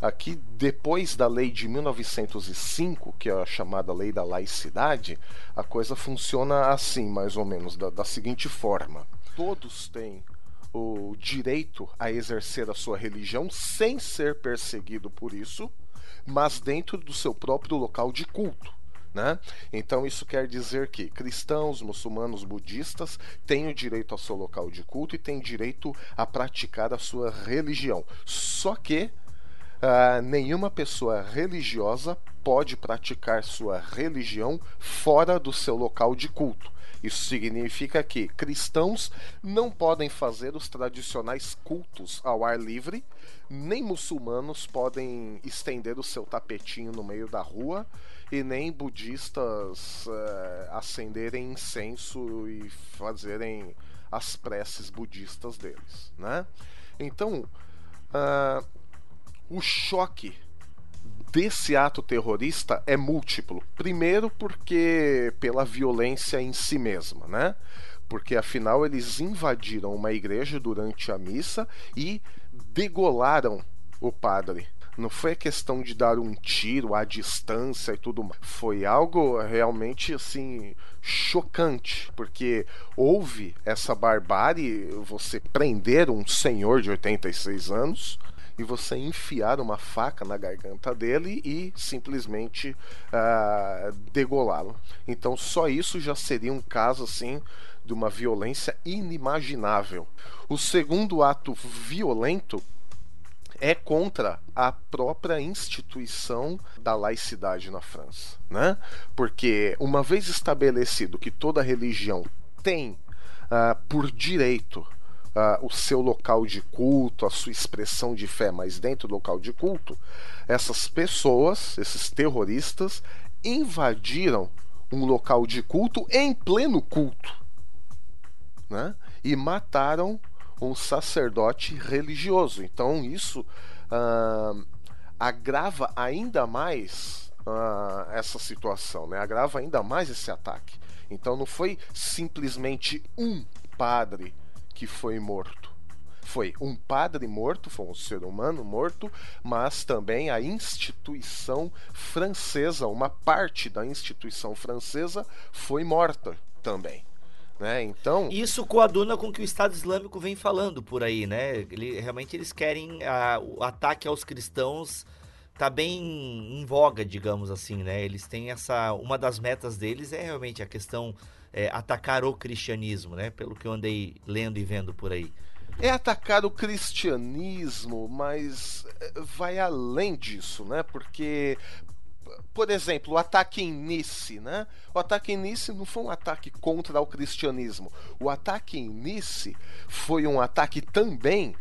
Aqui, depois da lei de 1905, que é a chamada lei da laicidade, a coisa funciona assim, mais ou menos, da, da seguinte forma: todos têm o direito a exercer a sua religião sem ser perseguido por isso, mas dentro do seu próprio local de culto. Né? Então isso quer dizer que cristãos, muçulmanos, budistas têm o direito ao seu local de culto e têm direito a praticar a sua religião. Só que Uh, nenhuma pessoa religiosa pode praticar sua religião fora do seu local de culto. Isso significa que cristãos não podem fazer os tradicionais cultos ao ar livre, nem muçulmanos podem estender o seu tapetinho no meio da rua, e nem budistas uh, acenderem incenso e fazerem as preces budistas deles. Né? Então, uh, o choque desse ato terrorista é múltiplo. Primeiro, porque pela violência em si mesma, né? Porque afinal eles invadiram uma igreja durante a missa e degolaram o padre. Não foi questão de dar um tiro à distância e tudo mais. Foi algo realmente assim chocante, porque houve essa barbárie, você prender um senhor de 86 anos, e você enfiar uma faca na garganta dele e simplesmente uh, degolá-lo. Então só isso já seria um caso assim de uma violência inimaginável. O segundo ato violento é contra a própria instituição da laicidade na França, né? Porque uma vez estabelecido que toda religião tem uh, por direito uh, o seu local de culto, a sua expressão de fé, mas dentro do local de culto, essas pessoas, esses terroristas, invadiram um local de culto em pleno culto né? e mataram um sacerdote religioso. Então isso uh, agrava ainda mais uh, essa situação, né? agrava ainda mais esse ataque. Então não foi simplesmente um padre que foi morto. Foi um padre morto, foi um ser humano morto, mas também a instituição francesa, uma parte da instituição francesa foi morta também. Né? Então, Isso coaduna com o que o Estado Islâmico vem falando por aí, né? Ele, realmente eles querem a- o ataque aos cristãos tá bem em voga, digamos assim, né? Eles têm essa uma das metas deles é realmente a questão é, atacar o cristianismo, né? Pelo que eu andei lendo e vendo por aí. é atacar o cristianismo, mas eh, vai além disso, né? Porque, por exemplo, o ataque em Nice, né? O ataque em Nice não foi um ataque contra o cristianismo. O ataque em Nice foi um ataque também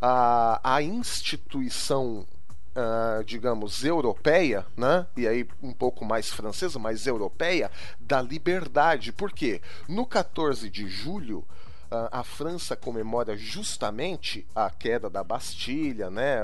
à, à instituição ah, digamos, europeia, né? e aí um pouco mais francesa, mas europeia, da liberdade. Por quê? No 14 de julho, ah, a França comemora justamente a queda da Bastilha, né?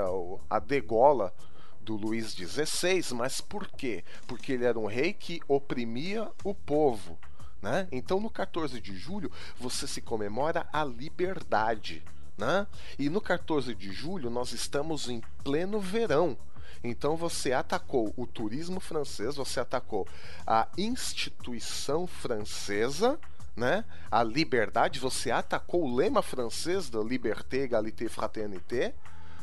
a degola do Luís XVI, mas por quê? Porque ele era um rei que oprimia o povo. Né? Então, no 14 de julho, você se comemora a liberdade. Né? E no 14 de julho, nós estamos em pleno verão. Então, você atacou o turismo francês, você atacou a instituição francesa, né? a liberdade, você atacou o lema francês da liberté, égalité, fraternité.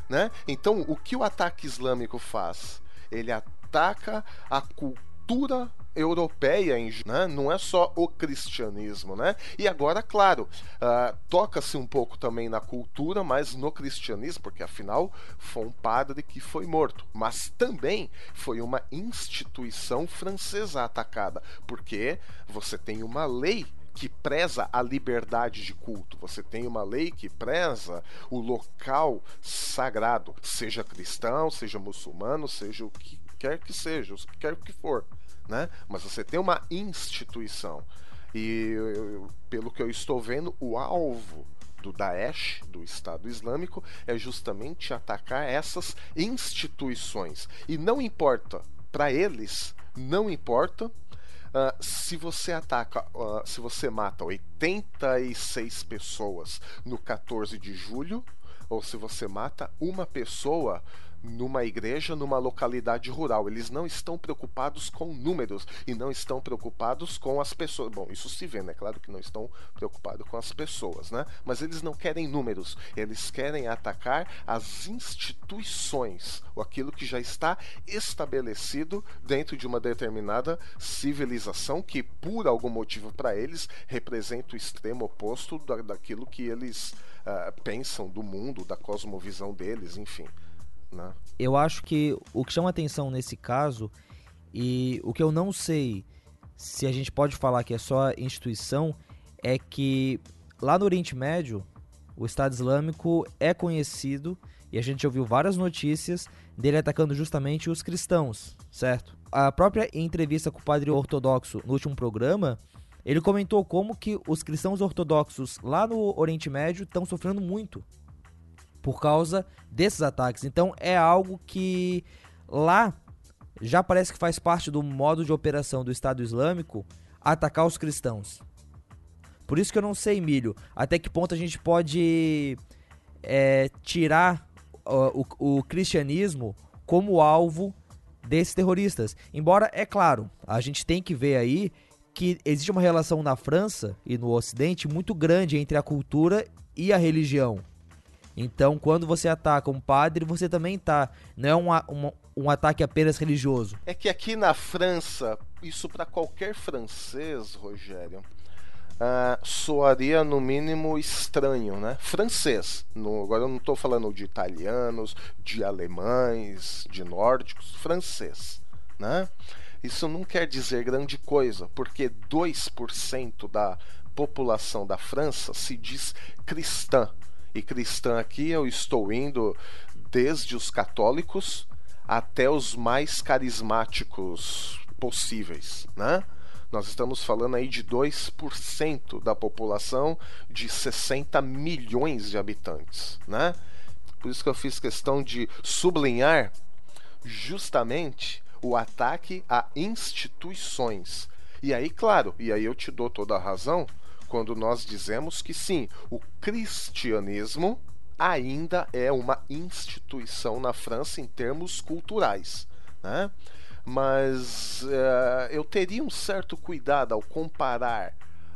Né? Então, o que o ataque islâmico faz? Ele ataca a cultura europeia, em- né? não é só o cristianismo. Né? E agora, claro, ah, toca-se um pouco também na cultura, mas no cristianismo, porque afinal foi um padre que foi morto. Mas também foi uma instituição francesa atacada, porque você tem uma lei que preza a liberdade de culto. Você tem uma lei que preza o local sagrado, seja cristão, seja muçulmano, seja o que quer que seja, o que quer que for, né? Mas você tem uma instituição. E pelo que eu estou vendo, o alvo do Daesh, do Estado Islâmico, é justamente atacar essas instituições. E não importa para eles, não importa ah, se você ataca, ah, se você mata 86 pessoas no 14 de julho, ou se você mata uma pessoa numa igreja, numa localidade rural. Eles não estão preocupados com números e não estão preocupados com as pessoas. Bom, isso se vê, né? Claro que não estão preocupados com as pessoas, né? Mas eles não querem números, eles querem atacar as instituições, ou aquilo que já está estabelecido dentro de uma determinada civilização que, por algum motivo para eles, representa o extremo oposto da, daquilo que eles ah, pensam do mundo, da cosmovisão deles, enfim. Né? Eu acho que o que chama atenção nesse caso, e o que eu não sei se a gente pode falar que é só instituição, é que lá no Oriente Médio, o Estado Islâmico é conhecido, e a gente ouviu várias notícias dele atacando justamente os cristãos, certo? A própria entrevista com o padre ortodoxo no último programa, ele comentou como que os cristãos ortodoxos lá no Oriente Médio estão sofrendo muito por causa desses ataques. Então é algo que lá já parece que faz parte do modo de operação do Estado Islâmico atacar os cristãos. Por isso que eu não sei, Milho, até que ponto a gente pode é, tirar o, o cristianismo como alvo desses terroristas. Embora, é claro, a gente tem que ver aí que existe uma relação na França e no Ocidente muito grande entre a cultura e a religião. Então, quando você ataca um padre, você também tá. Não é um, a- um, ataque apenas religioso. É que aqui na França, isso para qualquer francês, Rogério, ah, soaria no mínimo estranho, né? Francês. No- agora eu não estou falando de italianos, de alemães, de nórdicos, francês, né? Isso não quer dizer grande coisa, porque 2% da população da França se diz cristã. E cristã aqui eu estou indo desde os católicos até os mais carismáticos possíveis, né? Nós estamos falando aí de 2% da população de 60 milhões de habitantes, né? Por isso que eu fiz questão de sublinhar justamente o ataque a instituições. E aí, claro, e aí eu te dou toda a razão quando nós dizemos que sim, o cristianismo ainda é uma instituição na França em termos culturais, né? Mas eh, eu teria um certo cuidado ao comparar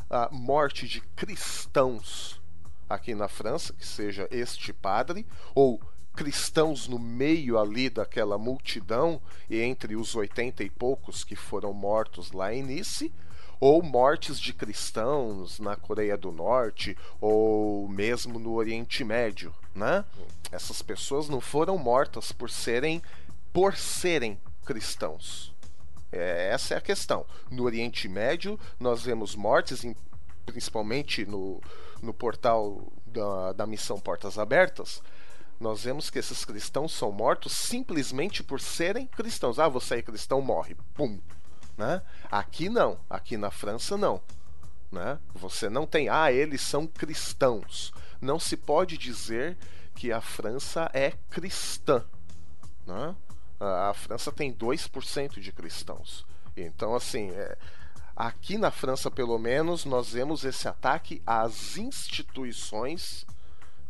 a morte de cristãos aqui na França, que seja este padre, ou cristãos no meio ali daquela multidão, e entre os oitenta e poucos que foram mortos lá em Nice, ou mortes de cristãos na Coreia do Norte, ou mesmo no Oriente Médio, né? Essas pessoas não foram mortas por serem por serem cristãos. É, essa é a questão. No Oriente Médio, nós vemos mortes, em, principalmente no, no portal da, da missão Portas Abertas, nós vemos que esses cristãos são mortos simplesmente por serem cristãos. Ah, você é cristão, morre. Pum. Né? Aqui não. Aqui na França não. Né? Você não tem. Ah, eles são cristãos. Não se pode dizer que a França é cristã. Né? A França tem 2% de cristãos. Então, assim, é, aqui na França, pelo menos, nós vemos esse ataque às instituições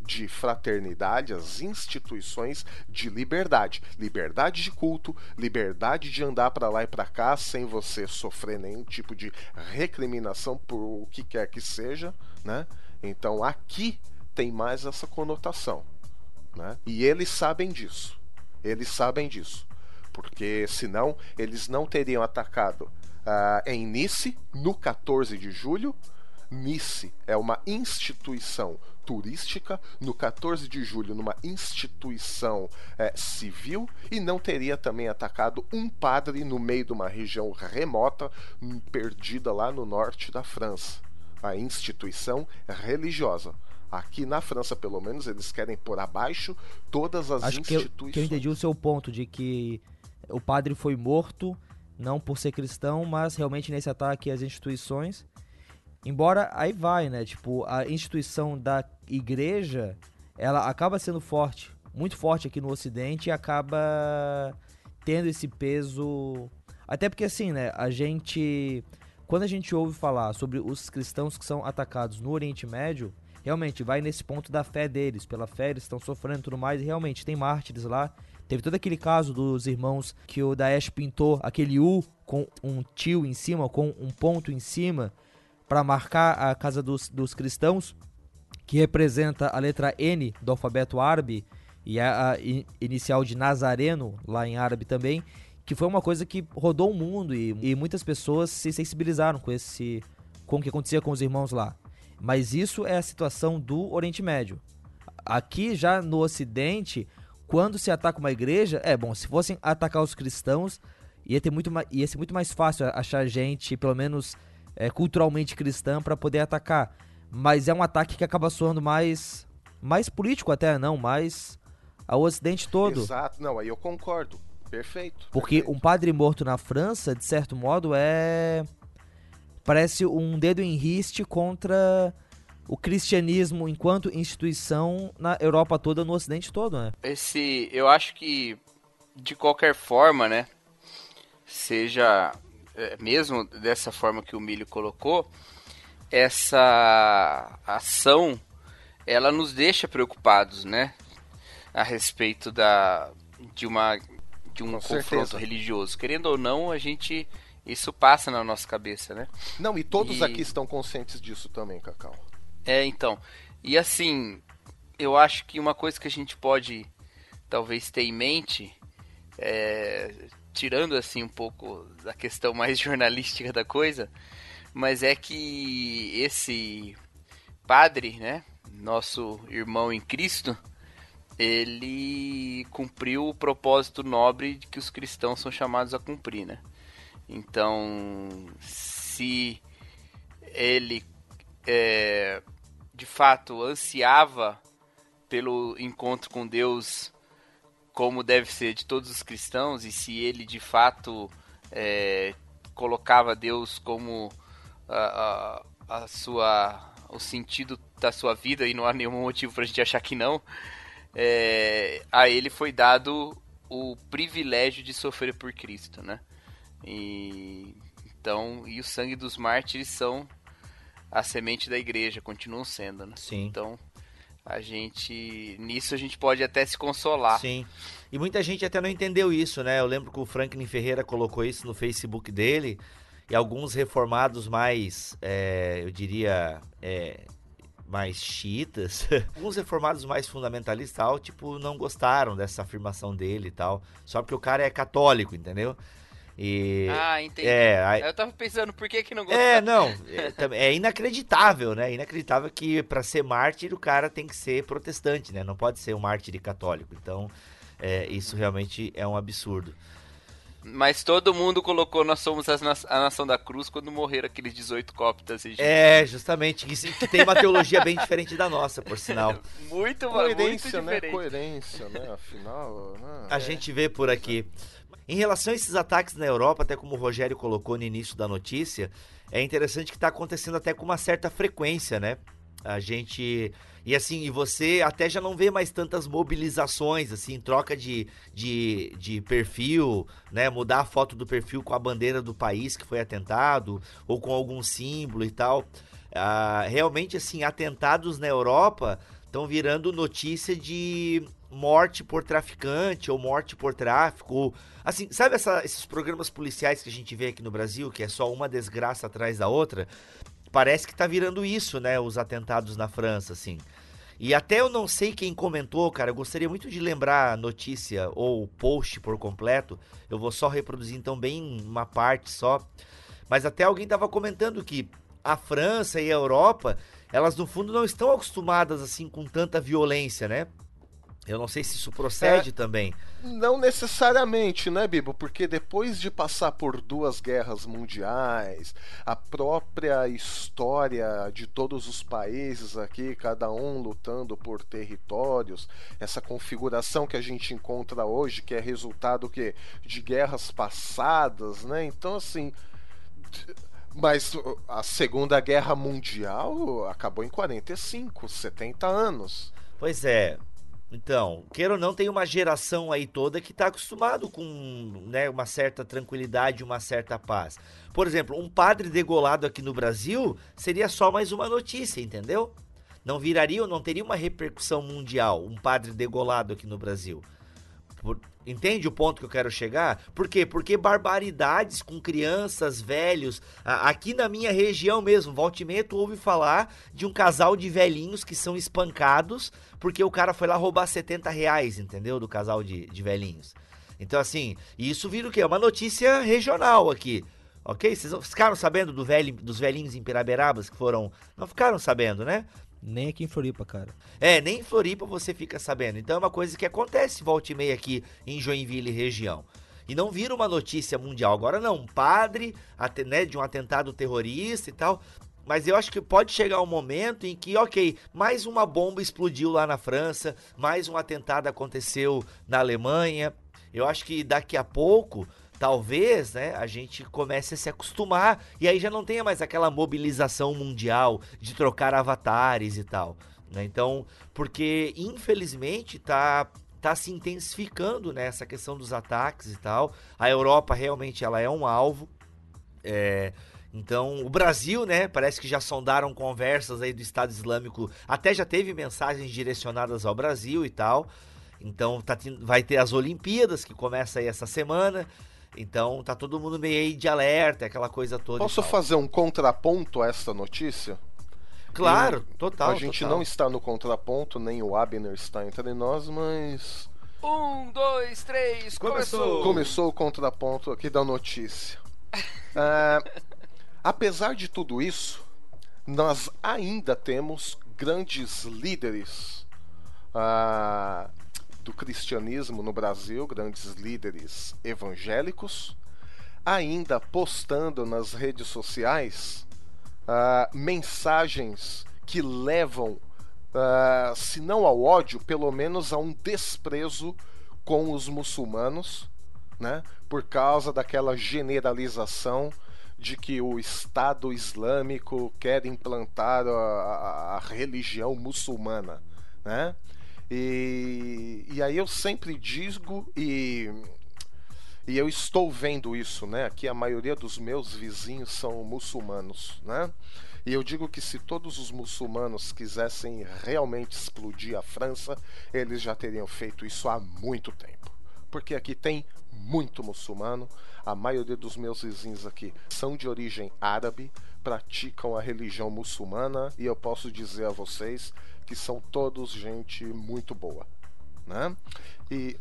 de fraternidade, as instituições de liberdade, liberdade de culto, liberdade de andar para lá e para cá sem você sofrer nenhum tipo de recriminação por o que quer que seja, né? Então aqui tem mais essa conotação, né? E eles sabem disso. Eles sabem disso, porque senão eles não teriam atacado uh, em Nice no 14 de julho. Nice é uma instituição turística no 14 de julho numa instituição é, civil e não teria também atacado um padre no meio de uma região remota perdida lá no norte da França. A instituição religiosa. Aqui na França, pelo menos, eles querem pôr abaixo todas as Acho instituições. Que eu, que eu entendi o seu ponto de que o padre foi morto não por ser cristão, mas realmente nesse ataque às instituições. Embora aí vai, né? Tipo, a instituição da igreja, ela acaba sendo forte, muito forte aqui no ocidente e acaba tendo esse peso. Até porque assim, né, a gente quando a gente ouve falar sobre os cristãos que são atacados no Oriente Médio, realmente vai nesse ponto da fé deles, pela fé eles estão sofrendo e tudo mais, e realmente tem mártires lá. Teve todo aquele caso dos irmãos que o Daesh pintou aquele U com um tio em cima, com um ponto em cima, para marcar a casa dos, dos cristãos, que representa a letra N do alfabeto árabe e a, a inicial de Nazareno, lá em árabe também, que foi uma coisa que rodou o mundo e, e muitas pessoas se sensibilizaram com esse com o que acontecia com os irmãos lá. Mas isso é a situação do Oriente Médio. Aqui já no Ocidente, quando se ataca uma igreja, é bom, se fossem atacar os cristãos, ia, ter muito, ia ser muito mais fácil achar gente, pelo menos é, culturalmente cristã, para poder atacar. Mas é um ataque que acaba soando mais, mais político até, não, mais ao Ocidente todo. Exato, não, aí eu concordo. Perfeito. Porque perfeito. um padre morto na França, de certo modo, é. Parece um dedo em riste contra o cristianismo enquanto instituição na Europa toda, no Ocidente todo, né? Esse, eu acho que de qualquer forma, né, seja mesmo dessa forma que o Milho colocou, essa ação ela nos deixa preocupados, né, a respeito da de uma de um Com confronto certeza. religioso. Querendo ou não, a gente isso passa na nossa cabeça, né? Não, e todos E- aqui estão conscientes disso também, Cacau. É, então. E assim, eu acho que uma coisa que a gente pode talvez ter em mente, é, tirando assim um pouco da questão mais jornalística da coisa, mas é que esse padre, né, nosso irmão em Cristo, ele cumpriu o propósito nobre que os cristãos são chamados a cumprir, né? Então, se ele é, de fato ansiava pelo encontro com Deus como deve ser de todos os cristãos e se ele de fato é, colocava Deus como a, a, a sua o sentido da sua vida e não há nenhum motivo para a gente achar que não é, a ele foi dado o privilégio de sofrer por Cristo, né? E então e o sangue dos mártires são a semente da igreja, continuam sendo, né? Sim. Então a gente nisso a gente pode até se consolar. Sim. E muita gente até não entendeu isso, né? Eu lembro que o Franklin Ferreira colocou isso no Facebook dele. e alguns reformados mais, é, eu diria, é, mais chiitas, alguns reformados mais fundamentalistas tal, tipo, não gostaram dessa afirmação dele e tal, só porque o cara é católico, entendeu? E, Ah, entendi. É, aí- Eu tava pensando, por que que não é, gostava? não, é, é inacreditável, né? Inacreditável que pra ser mártir o cara tem que ser protestante, né? Não pode ser um mártir católico. Então, é, isso realmente é um absurdo. Mas todo mundo colocou Nós Somos as na- a Nação da Cruz quando morreram aqueles 18 cóptas. egípcios. É, justamente, que, que tem uma teologia bem diferente da nossa, por sinal. Muito, Coerência, muito né? diferente. Coerência, né? Afinal, né? A gente vê por aqui. Em relação a esses ataques na Europa, até como o Rogério colocou no início da notícia, é interessante que está acontecendo até com uma certa frequência, né? A gente. E assim, e você até já não vê mais tantas mobilizações, assim, troca de, de, de perfil, né? Mudar a foto do perfil com a bandeira do país que foi atentado, ou com algum símbolo e tal. Ah, realmente, assim, atentados na Europa estão virando notícia de morte por traficante ou morte por tráfico. Ou, assim, sabe essa- esses programas policiais que a gente vê aqui no Brasil, que é só uma desgraça atrás da outra? Parece que tá virando isso, né? Os atentados na França, assim. E até eu não sei quem comentou, cara. Eu gostaria muito de lembrar a notícia ou o post por completo. Eu vou só reproduzir então bem uma parte só. Mas até alguém tava comentando que a França e a Europa, elas no fundo não estão acostumadas assim com tanta violência, né? Eu não sei se isso procede também. Não necessariamente, né, Bibo? Porque depois de passar por duas guerras mundiais, a própria história de todos os países aqui, cada um lutando por territórios, essa configuração que a gente encontra hoje, que é resultado que de guerras passadas, né? Então, assim, mas a Segunda Guerra Mundial acabou em 45, 70 anos. Pois é. Então, queira ou não, tem uma geração aí toda que está acostumado com né, uma certa tranquilidade, uma certa paz. Por exemplo, um padre degolado aqui no Brasil seria só mais uma notícia, entendeu? Não viraria, não teria uma repercussão mundial um padre degolado aqui no Brasil. Entende o ponto que eu quero chegar? Por quê? Porque barbaridades com crianças, velhos. aqui na minha região mesmo, volta e tu ouve falar de um casal de velhinhos que são espancados porque o cara foi lá roubar 70 reais, entendeu? Do casal de, de velhinhos. Então, assim, isso vira o quê? Uma notícia regional aqui. Ok? Vocês ficaram sabendo do velho, dos velhinhos em Piraberabas que foram. Não ficaram sabendo, né? Nem aqui em Floripa, cara. É, nem em Floripa você fica sabendo. Então é uma coisa que acontece volta e meia aqui em Joinville região. E não vira uma notícia mundial. Agora não, um padre né, de um atentado terrorista e tal. Mas eu acho que pode chegar um momento em que, ok, mais uma bomba explodiu lá na França, mais um atentado aconteceu na Alemanha. Eu acho que daqui a pouco, talvez, né, a gente comece a se acostumar e aí já não tenha mais aquela mobilização mundial de trocar avatares e tal. né? Então, porque infelizmente tá tá se intensificando né, essa questão dos ataques e tal. A Europa realmente ela é um alvo. É, então, o Brasil, né, parece que já sondaram conversas aí do Estado Islâmico, até já teve mensagens direcionadas ao Brasil e tal. Então, tá, vai ter as Olimpíadas, que começa aí essa semana. Então, tá todo mundo meio aí de alerta, aquela coisa toda. e Posso fazer um contraponto a essa notícia? Claro, Eu- total. A gente total. não está no contraponto, nem o Abner está entre nós, mas Um, dois, três, começou! começou o contraponto aqui da notícia. Ah, apesar de tudo isso, nós ainda temos grandes líderes ah, do cristianismo no Brasil, grandes líderes evangélicos, ainda postando nas redes sociais ah, mensagens que levam, ah, se não ao ódio, pelo menos a um desprezo com os muçulmanos, né? Por causa daquela generalização de que o Estado Islâmico quer implantar a, a- a religião muçulmana, né? E, e aí eu sempre digo e e eu estou vendo isso, né? Aqui a maioria dos meus vizinhos são muçulmanos, né? E eu digo que se todos os muçulmanos quisessem realmente explodir a França, eles já teriam feito isso há muito tempo. Porque aqui tem muito muçulmano. A maioria dos meus vizinhos aqui são de origem árabe, praticam a religião muçulmana e eu posso dizer a vocês que são todos gente muito boa, né? E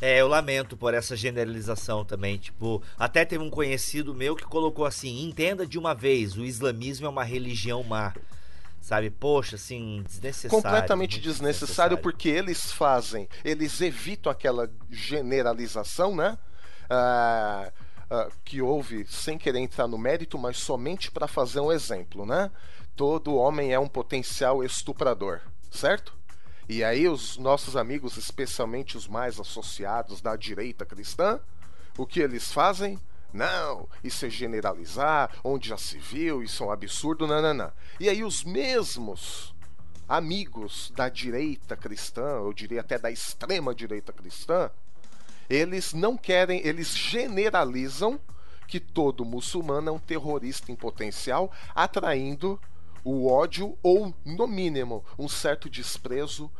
É, eu lamento por essa generalização também. Tipo, até teve um conhecido meu que colocou assim: entenda de uma vez, o islamismo é uma religião má. Sabe? Poxa, assim, desnecessário. completamente muito desnecessário porque eles fazem, eles evitam aquela generalização, né? Ah, ah, que houve sem querer entrar no mérito, mas somente para fazer um exemplo, né? Todo homem é um potencial estuprador, certo? E aí os nossos amigos, especialmente os mais associados da direita cristã, o que eles fazem? Não, isso é generalizar, onde já se viu, isso é um absurdo, nananã. E aí os mesmos amigos da direita cristã, eu diria até da extrema direita cristã, eles não querem, eles generalizam que todo muçulmano é um terrorista em potencial, atraindo o ódio ou, no mínimo, um certo desprezo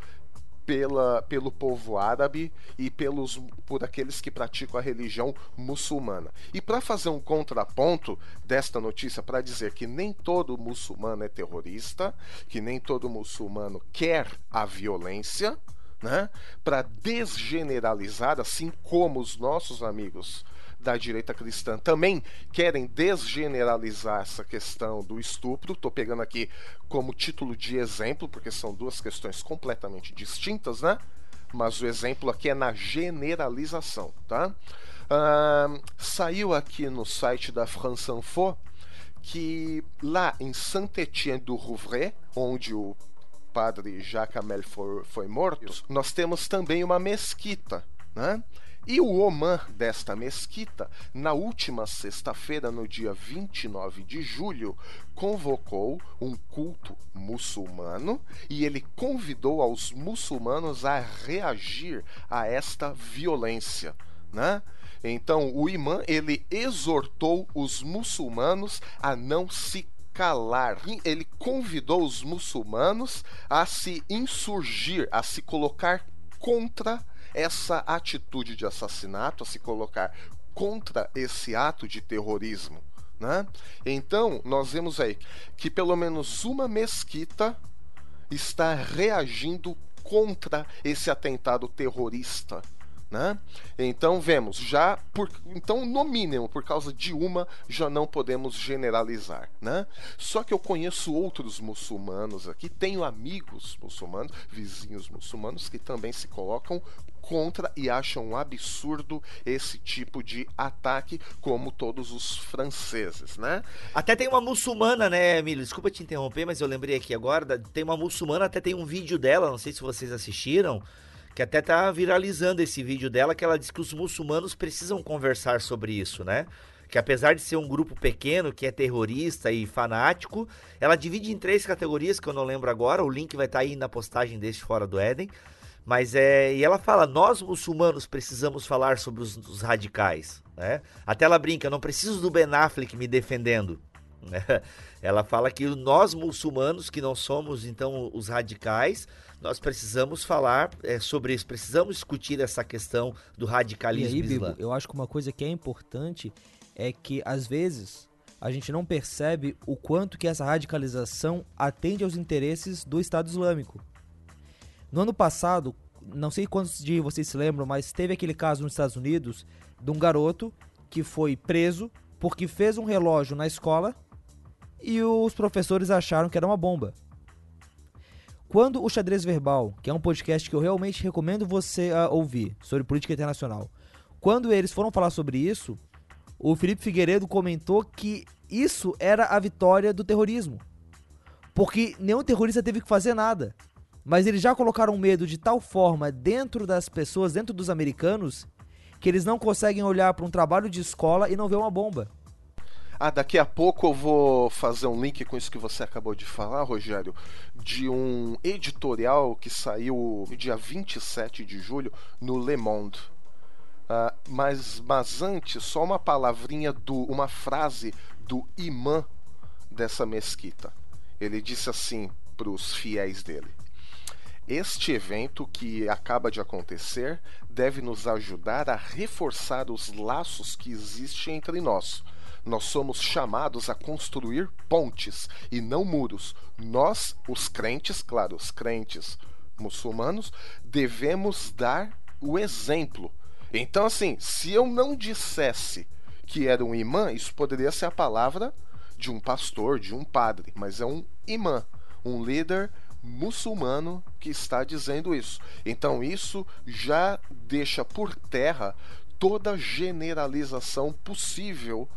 pela, pelo povo árabe e pelos, por aqueles que praticam a religião muçulmana. E para fazer um contraponto desta notícia, para dizer que nem todo muçulmano é terrorista, que nem todo muçulmano quer a violência, né? para desgeneralizar, assim como os nossos amigos da direita cristã também querem desgeneralizar essa questão do estupro. Estou pegando aqui como título de exemplo, porque são duas questões completamente distintas, né? Mas o exemplo aqui é na generalização, tá? Ah, saiu aqui no site da France Info que lá em Saint-Étienne du Rouvray, onde o padre Jacques Amel foi, foi morto, nós temos também uma mesquita, né? E o Oman desta mesquita, na última sexta-feira, no dia 29 de julho, convocou um culto muçulmano e ele convidou aos muçulmanos a reagir a esta violência, né? Então, o imã ele exortou os muçulmanos a não se calar. Ele convidou os muçulmanos a se insurgir, a se colocar contra essa atitude de assassinato, a se colocar contra esse ato de terrorismo. Né? Então, nós vemos aí que pelo menos uma mesquita está reagindo contra esse atentado terrorista. Né? Então vemos já por, então no mínimo por causa de uma já não podemos generalizar, né? Só que eu conheço outros muçulmanos aqui, tenho amigos muçulmanos, vizinhos muçulmanos que também se colocam contra e acham um absurdo esse tipo de ataque, como todos os franceses, né? Até tem uma muçulmana, né, Emílio? Desculpa te interromper, mas eu lembrei aqui agora. Tem uma muçulmana, até tem um vídeo dela, não sei se vocês assistiram, que até tá viralizando esse vídeo dela, que ela diz que os muçulmanos precisam conversar sobre isso, né? Que apesar de ser um grupo pequeno, que é terrorista e fanático, ela divide em três categorias, que eu não lembro agora, o link vai estar tá aí na postagem deste Fora do Éden. Mas é. E ela fala: nós muçulmanos precisamos falar sobre os, os radicais. Né? Até ela brinca: não preciso do Ben Affleck me defendendo. Né? Ela fala que nós muçulmanos, que não somos então os radicais, nós precisamos falar é, sobre isso, precisamos discutir essa questão do radicalismo e aí. Bibo, eu acho que uma coisa que é importante é que às vezes a gente não percebe o quanto que essa radicalização atende aos interesses do Estado Islâmico. No ano passado, não sei quantos de vocês se lembram, mas teve aquele caso nos Estados Unidos de um garoto que foi preso porque fez um relógio na escola e os professores acharam que era uma bomba. Quando o Xadrez Verbal, que é um podcast que eu realmente recomendo você ouvir sobre política internacional, quando eles foram falar sobre isso, o Felipe Figueiredo comentou que isso era a vitória do terrorismo. Porque nenhum terrorista teve que fazer nada. Mas eles já colocaram medo de tal forma dentro das pessoas, dentro dos americanos, que eles não conseguem olhar para um trabalho de escola e não ver uma bomba. Ah, daqui a pouco eu vou fazer um link com isso que você acabou de falar, Rogério, de um editorial que saiu dia 27 de julho no Le Monde. Uh, mas, mas antes, só uma palavrinha do. uma frase do imã dessa mesquita. Ele disse assim para os fiéis dele: Este evento que acaba de acontecer deve nos ajudar a reforçar os laços que existem entre nós. Nós somos chamados a construir pontes e não muros. Nós, os crentes, claro, os crentes muçulmanos, devemos dar o exemplo. Então, assim, se eu não dissesse que era um imã, isso poderia ser a palavra de um pastor, de um padre, mas é um imã, um líder muçulmano que está dizendo isso. Então isso já deixa por terra toda generalização possível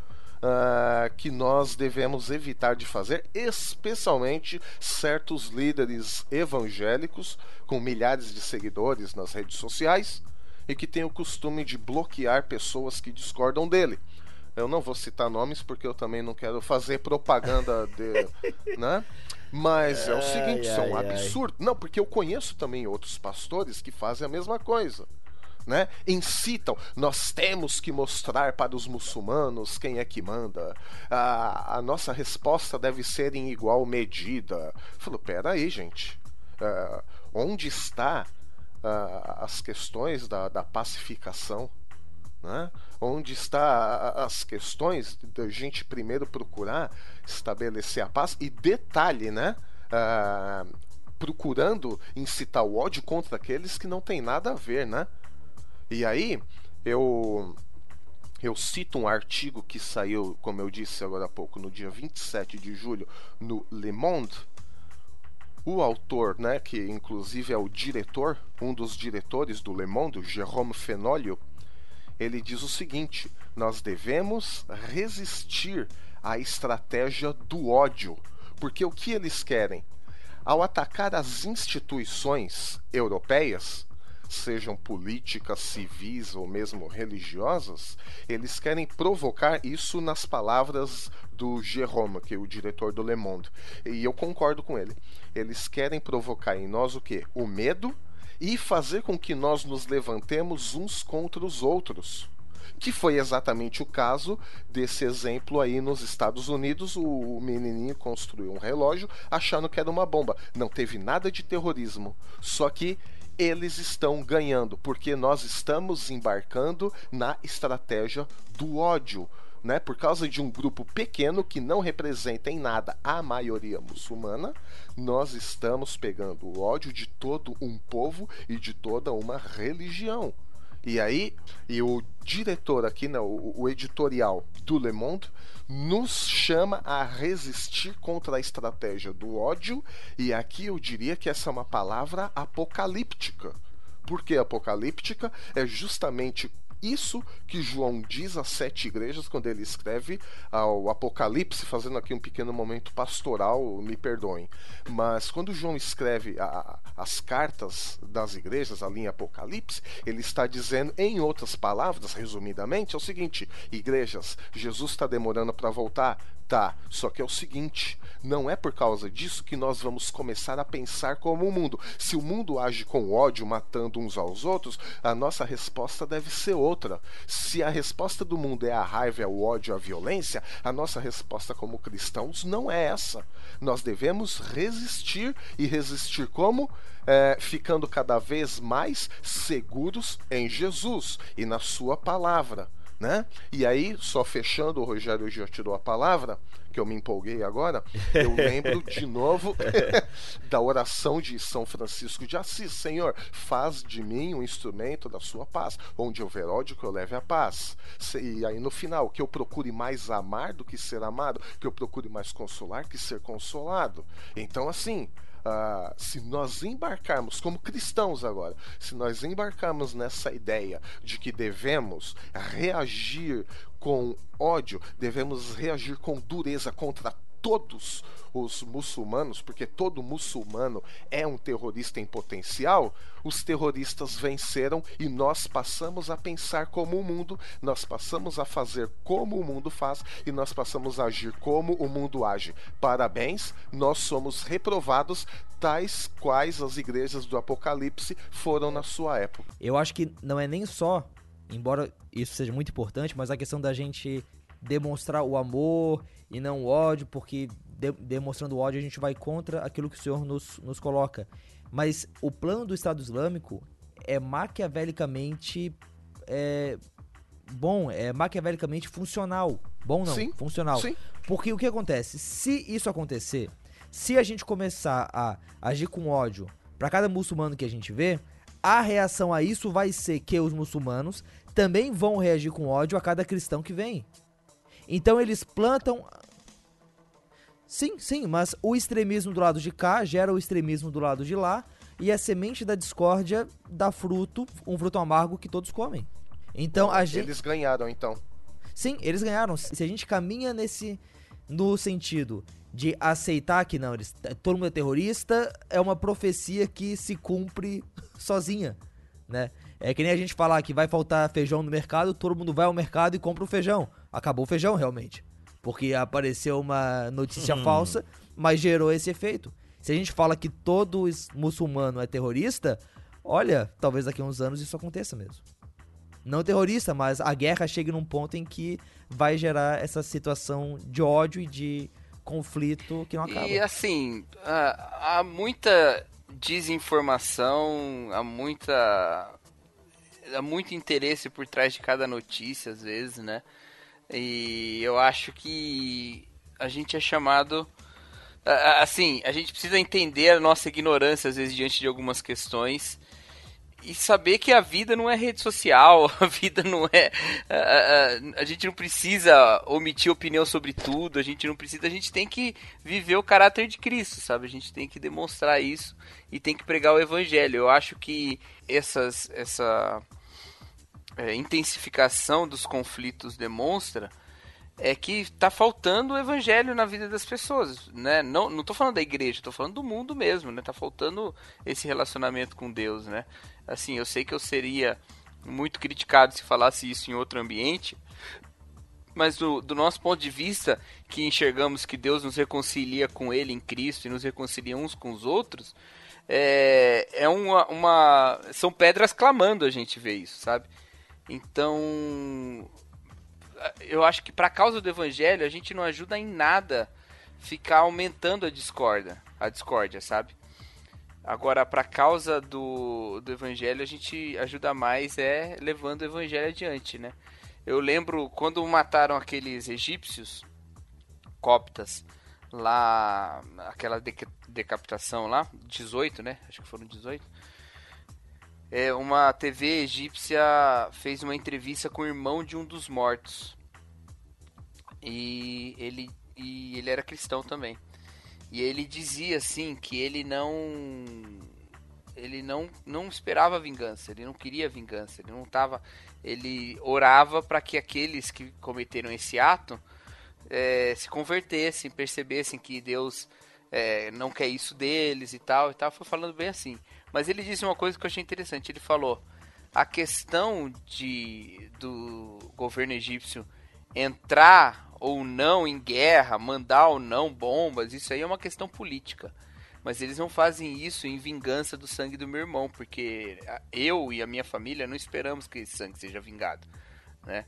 uh, que nós devemos evitar de fazer, especialmente certos líderes evangélicos com milhares de seguidores nas redes sociais e que têm o costume de bloquear pessoas que discordam dele. Eu não vou citar nomes porque eu também não quero fazer propaganda de, né? Mas é o seguinte, isso é um absurdo. Não, porque eu conheço também outros pastores que fazem a mesma coisa. Né? Incitam, nós temos que mostrar para os muçulmanos quem é que manda. A, a nossa resposta deve ser em igual medida. Falou, pera aí, gente. Uh, onde está uh, as questões da, da pacificação? Né? Onde está as questões da gente primeiro procurar estabelecer a paz e detalhe, né? Uh, procurando incitar o ódio contra aqueles que não tem nada a ver, né? E aí eu eu cito um artigo que saiu, como eu disse agora há pouco, no dia 27 de julho no Le Monde. O autor, né, que inclusive é o diretor, um dos diretores do Le Monde, Jérôme Fenolio, ele diz o seguinte: nós devemos resistir à estratégia do ódio, porque o que eles querem? Ao atacar as instituições europeias, sejam políticas, civis ou mesmo religiosas, eles querem provocar isso nas palavras do Jérôme, que é o diretor do Le Monde. E eu concordo com ele. Eles querem provocar em nós o quê? O medo e fazer com que nós nos levantemos uns contra os outros. Que foi exatamente o caso desse exemplo aí nos Estados Unidos. O menininho construiu um relógio achando que era uma bomba. Não teve nada de terrorismo. Só que eles estão ganhando, porque nós estamos embarcando na estratégia do ódio né, por causa de um grupo pequeno que não representa em nada a maioria muçulmana, nós estamos pegando o ódio de todo um povo e de toda uma religião. E aí, e o diretor aqui, né, o, o editorial do Le Monde, nos chama a resistir contra a estratégia do ódio, e aqui eu diria que essa é uma palavra apocalíptica. Por que apocalíptica? É justamente isso que João diz às sete igrejas quando ele escreve ao Apocalipse, fazendo aqui um pequeno momento pastoral, me perdoem. Mas quando João escreve a, as cartas das igrejas ali em Apocalipse, ele está dizendo, em outras palavras, resumidamente, é o seguinte: igrejas, Jesus está demorando para voltar? Tá, só que é o seguinte: não é por causa disso que nós vamos começar a pensar como o mundo. Se o mundo age com ódio, matando uns aos outros, a nossa resposta deve ser outra. Se a resposta do mundo é a raiva, é o ódio, a violência, a nossa resposta como cristãos não é essa. Nós devemos resistir e resistir como? É, ficando cada vez mais seguros em Jesus e na Sua palavra. Né? E aí, só fechando, o Rogério já tirou a palavra, que eu me empolguei agora, eu lembro de novo da oração de São Francisco de Assis: Senhor, faz de mim um instrumento da sua paz, onde houver ódio que eu leve a paz. E aí no final, que eu procure mais amar do que ser amado, que eu procure mais consolar que ser consolado. Então, assim, Uh, se nós embarcarmos como cristãos agora, se nós embarcarmos nessa ideia de que devemos reagir com ódio, devemos reagir com dureza contra todos os muçulmanos, porque todo muçulmano é um terrorista em potencial, os terroristas venceram e nós passamos a pensar como o mundo, nós passamos a fazer como o mundo faz e nós passamos a agir como o mundo age. Parabéns, nós somos reprovados tais quais as igrejas do Apocalipse foram na sua época. Eu acho que não é nem só, embora isso seja muito importante, mas a questão da gente demonstrar o amor e não o ódio, porque de, demonstrando ódio a gente vai contra aquilo que o Senhor nos, nos coloca. Mas o plano do Estado Islâmico é maquiavelicamente é, bom, é maquiavelicamente funcional. Bom não, Sim, funcional. sim. Porque o que acontece? Se isso acontecer, se a gente começar a agir com ódio pra cada muçulmano que a gente vê, a reação a isso vai ser que os muçulmanos também vão reagir com ódio a cada cristão que vem. Então eles plantam. Sim, sim, mas o extremismo do lado de cá gera o extremismo do lado de lá e a semente da discórdia dá fruto, um fruto amargo que todos comem. Então a gente. Eles ganharam, então. Sim, eles ganharam. Se a gente caminha nesse no sentido de aceitar que não, eles, todo mundo é terrorista, é uma profecia que se cumpre sozinha, né? É que nem a gente falar que vai faltar feijão no mercado, todo mundo vai ao mercado e compra o feijão. Acabou o feijão, realmente. Porque apareceu uma notícia Uhum. falsa, mas gerou esse efeito. Se a gente fala que todo muçulmano é terrorista, olha, talvez daqui a uns anos isso aconteça mesmo. Não terrorista, mas a guerra chegue num ponto em que vai gerar essa situação de ódio e de conflito que não acaba. E assim, há, há muita desinformação, há muita. há muito interesse por trás de cada notícia, às vezes, né? E eu acho que a gente é chamado. Assim, a gente precisa entender a nossa ignorância, às vezes, diante de algumas questões. E saber que a vida não é rede social, a vida não é. A, a- a gente não precisa omitir opinião sobre tudo, a gente não precisa. A gente tem que viver o caráter de Cristo, sabe? A gente tem que demonstrar isso e tem que pregar o evangelho. Eu acho que essas, essa é, intensificação dos conflitos demonstra é que tá faltando o evangelho na vida das pessoas, né? Não, não tô falando da igreja, tô falando do mundo mesmo, né? Tá faltando esse relacionamento com Deus, né? Assim, eu sei que eu seria muito criticado se falasse isso em outro ambiente, mas do, do nosso ponto de vista, que enxergamos que Deus nos reconcilia com Ele em Cristo e nos reconcilia uns com os outros, é, é uma, uma. São pedras clamando a gente ver isso, sabe? Então. Eu acho que para causa do evangelho a gente não ajuda em nada ficar aumentando a discórdia, a discórdia, sabe? Agora, para causa do, do evangelho, a gente ajuda mais é levando o evangelho adiante, né? Eu lembro quando mataram aqueles egípcios coptas lá, aquela deca- decapitação lá, 18, né? Acho que foram 18. É, uma TV egípcia fez uma entrevista com o irmão de um dos mortos. E ele, e ele era cristão também. E ele dizia assim que ele não ele não, não esperava vingança, ele não queria vingança, ele não tava ele orava para que aqueles que cometeram esse ato eh, se convertessem, percebessem que Deus eh, não quer isso deles e tal e tal, foi falando bem assim. Mas ele disse uma coisa que eu achei interessante, ele falou a questão de do governo egípcio entrar ou não em guerra, mandar ou não bombas, isso aí é uma questão política. Mas eles não fazem isso em vingança do sangue do meu irmão, porque eu e a minha família não esperamos que esse sangue seja vingado, né?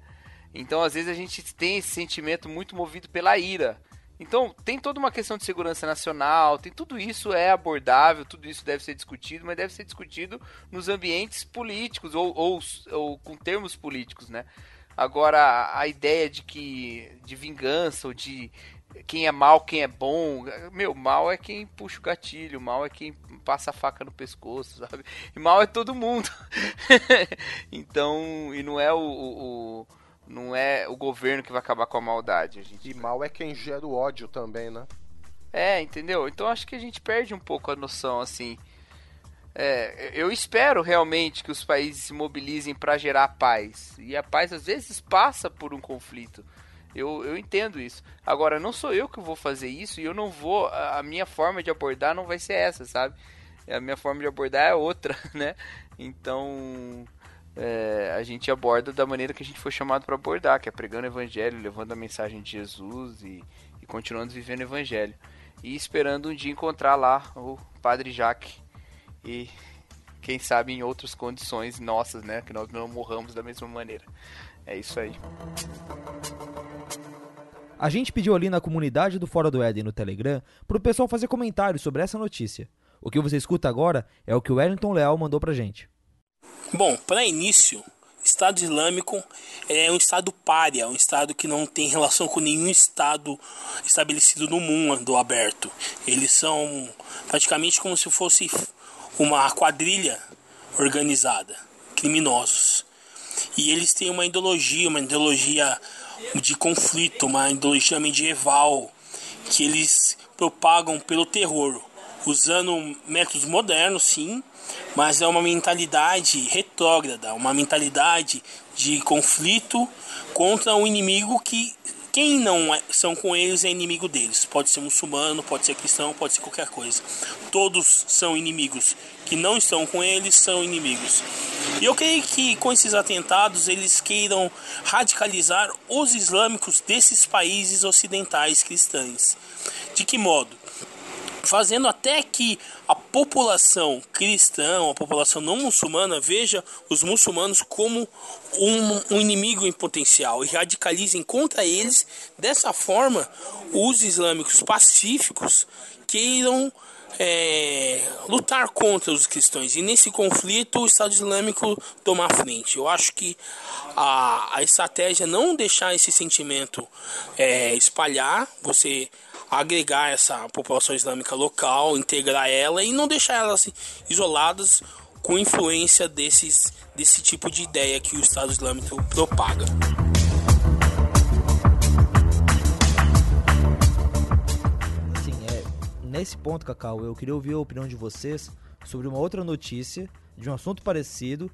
Então, às vezes a gente tem esse sentimento muito movido pela ira. Então, tem toda uma questão de segurança nacional, tem tudo isso é abordável, tudo isso deve ser discutido, mas deve ser discutido nos ambientes políticos ou, ou, ou com termos políticos, né? Agora, a ideia de que de vingança ou de quem é mal, quem é bom, meu, mal é quem puxa o gatilho, mal é quem passa a faca no pescoço, sabe? E mal é todo mundo. então, e não é o, o- o- não é o governo que vai acabar com a maldade, a gente E mal é quem gera o ódio também, né? é, entendeu? Então acho que a gente perde um pouco a noção, assim. É, eu espero realmente que os países se mobilizem para gerar paz. E a paz às vezes passa por um conflito. Eu, eu entendo isso. Agora, não sou eu que vou fazer isso e eu não vou. A a minha forma de abordar não vai ser essa, sabe? A minha forma de abordar é outra, né? Então. É, a gente aborda da maneira que a gente foi chamado para abordar, que é pregando o evangelho, levando a mensagem de Jesus e, e continuando vivendo o evangelho. E esperando um dia encontrar lá o Padre Jaque e quem sabe em outras condições nossas, né, que nós não morramos da mesma maneira. É isso aí. A gente pediu ali na comunidade do Fora do Éden no Telegram pro pessoal fazer comentários sobre essa notícia. O que você escuta agora é o que o Wellington Leal mandou pra gente. Bom, para início, Estado Islâmico é um Estado párea, um Estado que não tem relação com nenhum Estado estabelecido no mundo aberto. Eles são praticamente como se fosse uma quadrilha organizada, criminosos. E eles têm uma ideologia, uma ideologia de conflito, uma ideologia medieval, que eles propagam pelo terror, usando métodos modernos, sim, mas é uma mentalidade retrógrada, uma mentalidade de conflito contra um inimigo que quem não é, são com eles é inimigo deles. Pode ser muçulmano, pode ser cristão, pode ser qualquer coisa. Todos são inimigos. Que não estão com eles são inimigos. E eu creio que com esses atentados eles queiram radicalizar os islâmicos desses países ocidentais cristãos. De que modo? Fazendo até que a população cristã, a população não muçulmana, veja os muçulmanos como um, um, inimigo em potencial e radicalizem contra eles. Dessa forma, os islâmicos pacíficos queiram é, lutar contra os cristãos e nesse conflito o Estado Islâmico tomar frente. Eu acho que a, a estratégia é não deixar esse sentimento é, espalhar, você agregar essa população islâmica local, integrar ela e não deixar elas isoladas com influência desses, desse tipo de ideia que o Estado Islâmico propaga. Assim, é, nesse ponto, Cacau, eu queria ouvir a opinião de vocês sobre uma outra notícia de um assunto parecido,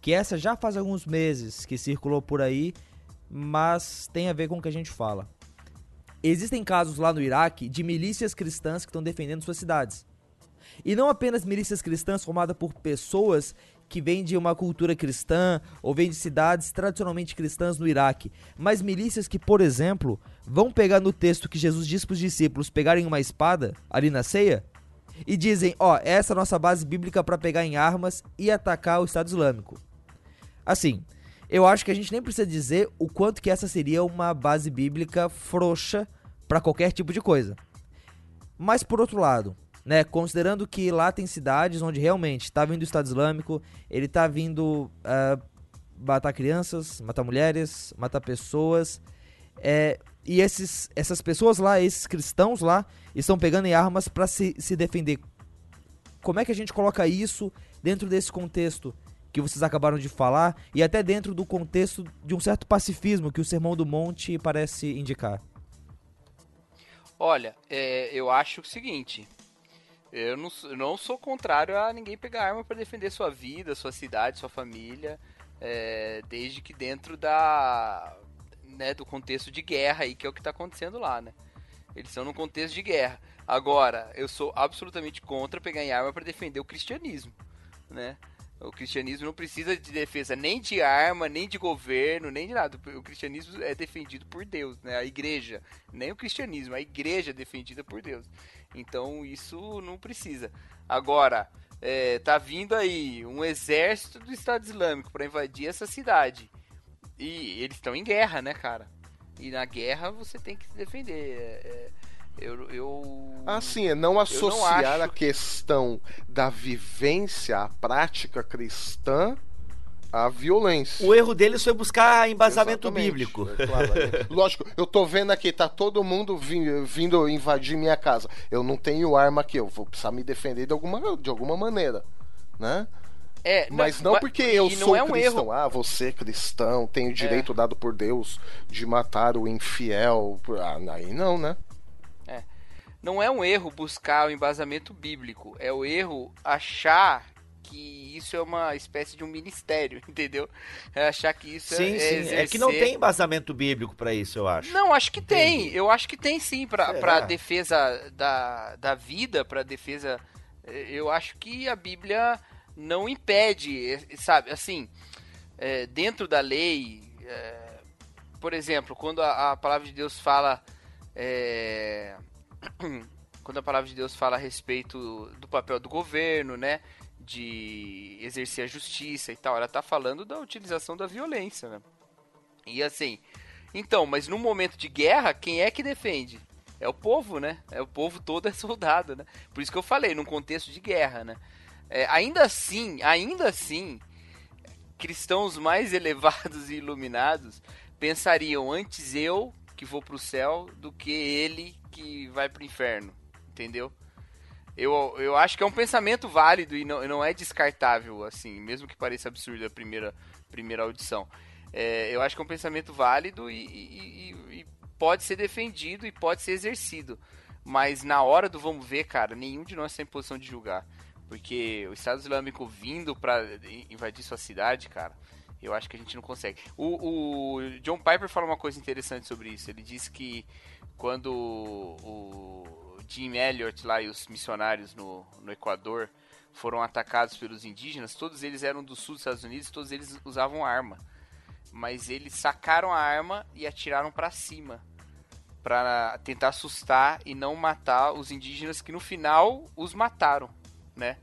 que essa já faz alguns meses que circulou por aí, mas tem a ver com o que a gente fala. Existem casos lá no Iraque de milícias cristãs que estão defendendo suas cidades. E não apenas milícias cristãs formadas por pessoas que vêm de uma cultura cristã ou vêm de cidades tradicionalmente cristãs no Iraque, mas milícias que, por exemplo, vão pegar no texto que Jesus disse para os discípulos pegarem uma espada ali na ceia e dizem: Ó, oh, essa é a nossa base bíblica para pegar em armas e atacar o Estado Islâmico. Assim, eu acho que a gente nem precisa dizer o quanto que essa seria uma base bíblica frouxa para qualquer tipo de coisa. Mas por outro lado, né, considerando que lá tem cidades onde realmente está vindo o Estado Islâmico, ele está vindo uh, matar crianças, matar mulheres, matar pessoas, é, e esses, essas pessoas lá, esses cristãos lá, estão pegando em armas para se, se defender. Como é que a gente coloca isso dentro desse contexto que vocês acabaram de falar e até dentro do contexto de um certo pacifismo que o Sermão do Monte parece indicar? Olha, é, eu acho o seguinte. Eu não, não, sou contrário a ninguém pegar arma para defender sua vida, sua cidade, sua família, é, desde que dentro da, né, do contexto de guerra aí, que é o que está acontecendo lá, né? Eles são no contexto de guerra. Agora, eu sou absolutamente contra pegar em arma para defender o cristianismo, né? O cristianismo não precisa de defesa nem de arma, nem de governo, nem de nada. O cristianismo é defendido por Deus, né? A igreja, nem o cristianismo, a igreja é defendida por Deus. Então isso não precisa. Agora, é, tá vindo aí um exército do Estado Islâmico para invadir essa cidade. E eles estão em guerra, né, cara? E na guerra você tem que se defender. É, é eu, eu. Assim, é não associar não a questão da vivência, a prática cristã à violência. O erro deles foi buscar embasamento Exatamente. bíblico. É, claro, é. Lógico, eu tô vendo aqui, tá todo mundo vindo, vindo invadir minha casa. Eu não tenho arma aqui, eu vou precisar me defender de alguma, de alguma maneira, né? É, mas não, não porque eu sou é um cristão. Erro. Ah, você cristão, tem o direito é. dado por Deus de matar o infiel. Ah, aí não, né? Não é um erro buscar o embasamento bíblico, é o erro achar que isso é uma espécie de um ministério, entendeu? É achar que isso sim, é. Sim, exercer... é que não tem embasamento bíblico para isso, eu acho. Não, acho que tem. Eu acho que tem sim para defesa da, da vida, para defesa. Eh, eu acho que a Bíblia não impede, eh, sabe? Assim, é, dentro da lei, é, por exemplo, quando a, a, palavra de Deus fala. É, quando a palavra de Deus fala a respeito do papel do governo, né? De exercer a justiça e tal, ela tá falando da utilização da violência, né? E assim, então, mas no momento de guerra, quem é que defende? É o povo, né? É o povo todo é soldado, né? Por isso que eu falei, num contexto de guerra, né? É, ainda assim, ainda assim, cristãos mais elevados e iluminados pensariam antes eu que vou pro céu do que ele que vai pro inferno, entendeu? Eu, eu acho que é um pensamento válido e não, não é descartável, assim, mesmo que pareça absurdo a primeira, primeira audição. É, eu acho que é um pensamento válido e, e, e, pode ser defendido e pode ser exercido. Mas na hora do vamos ver, cara, nenhum de nós está em posição de julgar. Porque o Estado Islâmico vindo para invadir sua cidade, cara, eu acho que a gente não consegue. O, o, John Piper fala uma coisa interessante sobre isso. Ele disse que quando o, Jim Elliot lá e os missionários no, no Equador foram atacados pelos indígenas, todos eles eram do sul dos Estados Unidos, todos eles usavam arma. Mas eles sacaram a arma e atiraram para cima para tentar assustar e não matar os indígenas que no final os mataram, né?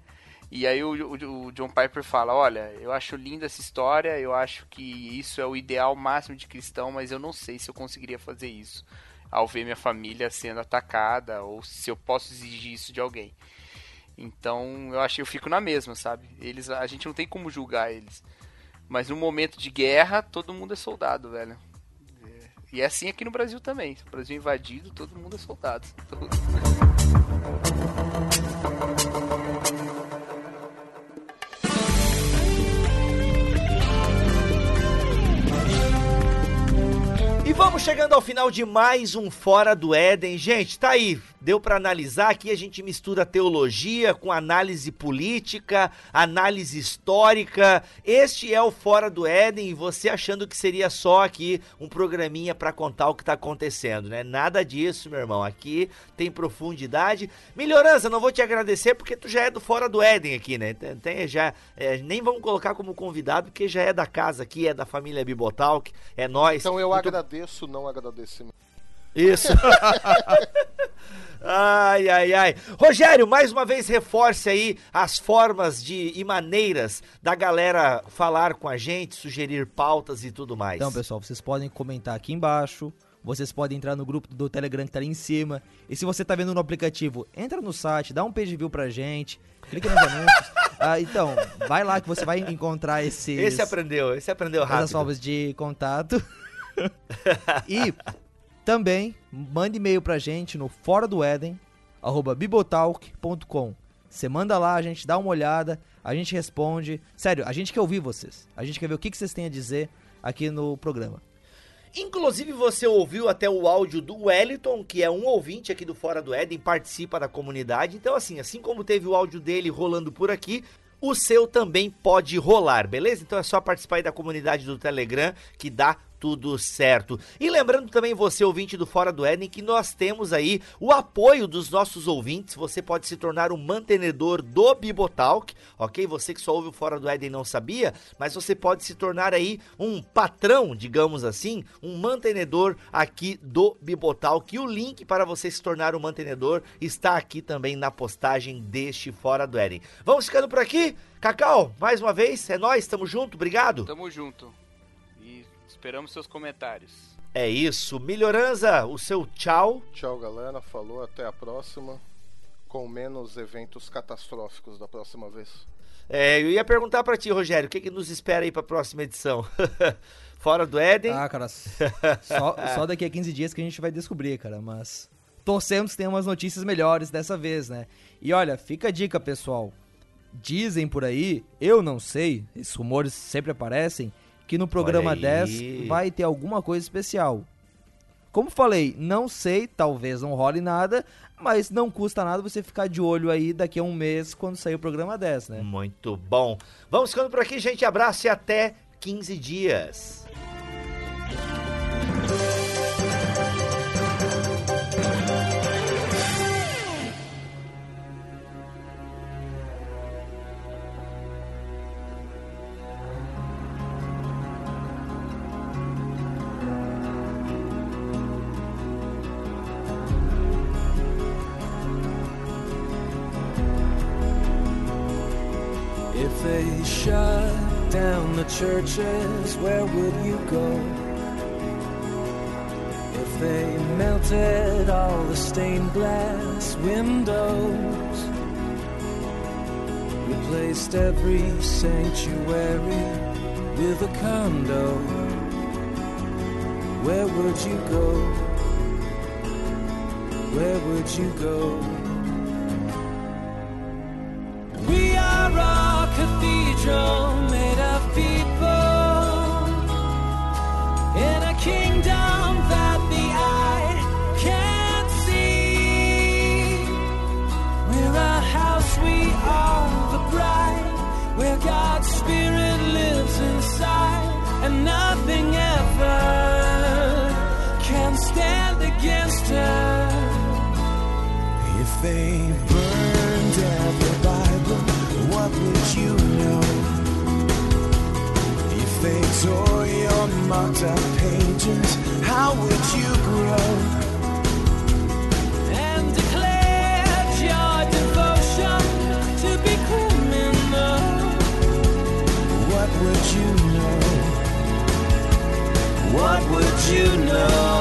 E aí o, o, o, John Piper fala, olha, eu acho linda essa história, eu acho que isso é o ideal máximo de cristão, mas eu não sei se eu conseguiria fazer isso ao ver minha família sendo atacada ou se eu posso exigir isso de alguém. Então, eu acho que eu fico na mesma, sabe? Eles, a gente não tem como julgar eles. Mas no momento de guerra, todo mundo é soldado, velho. E é assim aqui no Brasil também. O Brasil invadido, todo mundo é soldado. E vamos chegando ao final de mais um Fora do Éden. Gente, tá aí. Deu para analisar aqui, a gente mistura teologia com análise política, análise histórica. Este é o Fora do Éden e você achando que seria só aqui um programinha para contar o que tá acontecendo, né? Nada disso, meu irmão. Aqui tem profundidade. Melhorança, não vou te agradecer porque tu já é do Fora do Éden aqui, né? Tem, já é, nem vamos colocar como convidado porque já é da casa aqui, é da família Bibotalk, é nós. Então eu Muito... agradeço, não agradecimento. Isso. ai, ai, ai. Rogério, mais uma vez reforce aí as formas de e maneiras da galera falar com a gente, sugerir pautas e tudo mais. Então, pessoal, vocês podem comentar aqui embaixo. Vocês podem entrar no grupo do Telegram que tá ali em cima. E se você tá vendo no aplicativo, entra no site, dá um page view pra gente, clica nos anúncios. Ah, então, vai lá que você vai encontrar esses. Esse aprendeu, esse aprendeu rápido. Essas formas de contato. e também mande e-mail pra gente no fora do Éden, arroba bibotalk.com. Você manda lá, a gente dá uma olhada, a gente responde. Sério, a gente quer ouvir vocês. A gente quer ver o que, vocês têm a dizer aqui no programa. Inclusive você ouviu até o áudio do Wellington, que é um ouvinte aqui do Fora do Éden, participa da comunidade. Então assim, assim como teve o áudio dele rolando por aqui, o seu também pode rolar, beleza? Então é só participar aí da comunidade do Telegram que dá tudo certo. E lembrando também você, ouvinte do Fora do Éden, que nós temos aí o apoio dos nossos ouvintes. Você pode se tornar um mantenedor do Bibotalk, ok? Você que só ouve o Fora do Éden não sabia, mas você pode se tornar aí um patrão, digamos assim, um mantenedor aqui do Bibotalk. E o link para você se tornar um mantenedor está aqui também na postagem deste Fora do Éden. Vamos ficando por aqui? Cacau, mais uma vez, é nós, tamo junto, obrigado. Tamo junto. Esperamos seus comentários. É isso. Melhorança, o seu tchau. Tchau, galera. Falou, até a próxima. Com menos eventos catastróficos da próxima vez. É, eu ia perguntar para ti, Rogério, o que, que nos espera aí para a próxima edição? Fora do Éden? Ah, cara, só, só daqui a 15 dias que a gente vai descobrir, cara, mas torcemos que tenha umas notícias melhores dessa vez, né? E olha, fica a dica, pessoal. Dizem por aí, eu não sei, esses rumores sempre aparecem, que no programa 10 vai ter alguma coisa especial. Como falei, não sei, talvez não role nada, mas não custa nada você ficar de olho aí daqui a um mês quando sair o programa 10, né? Muito bom. Vamos ficando por aqui, gente. Abraço e até 15 dias. Churches, where would you go? If they melted all the stained glass windows, replaced every sanctuary with a condo, where would you go? Where would you go? We are a cathedral they burned every Bible, what would you know? If they tore your marked up pages, how would you grow? And declared your devotion to be criminal. What would you know? What would you know?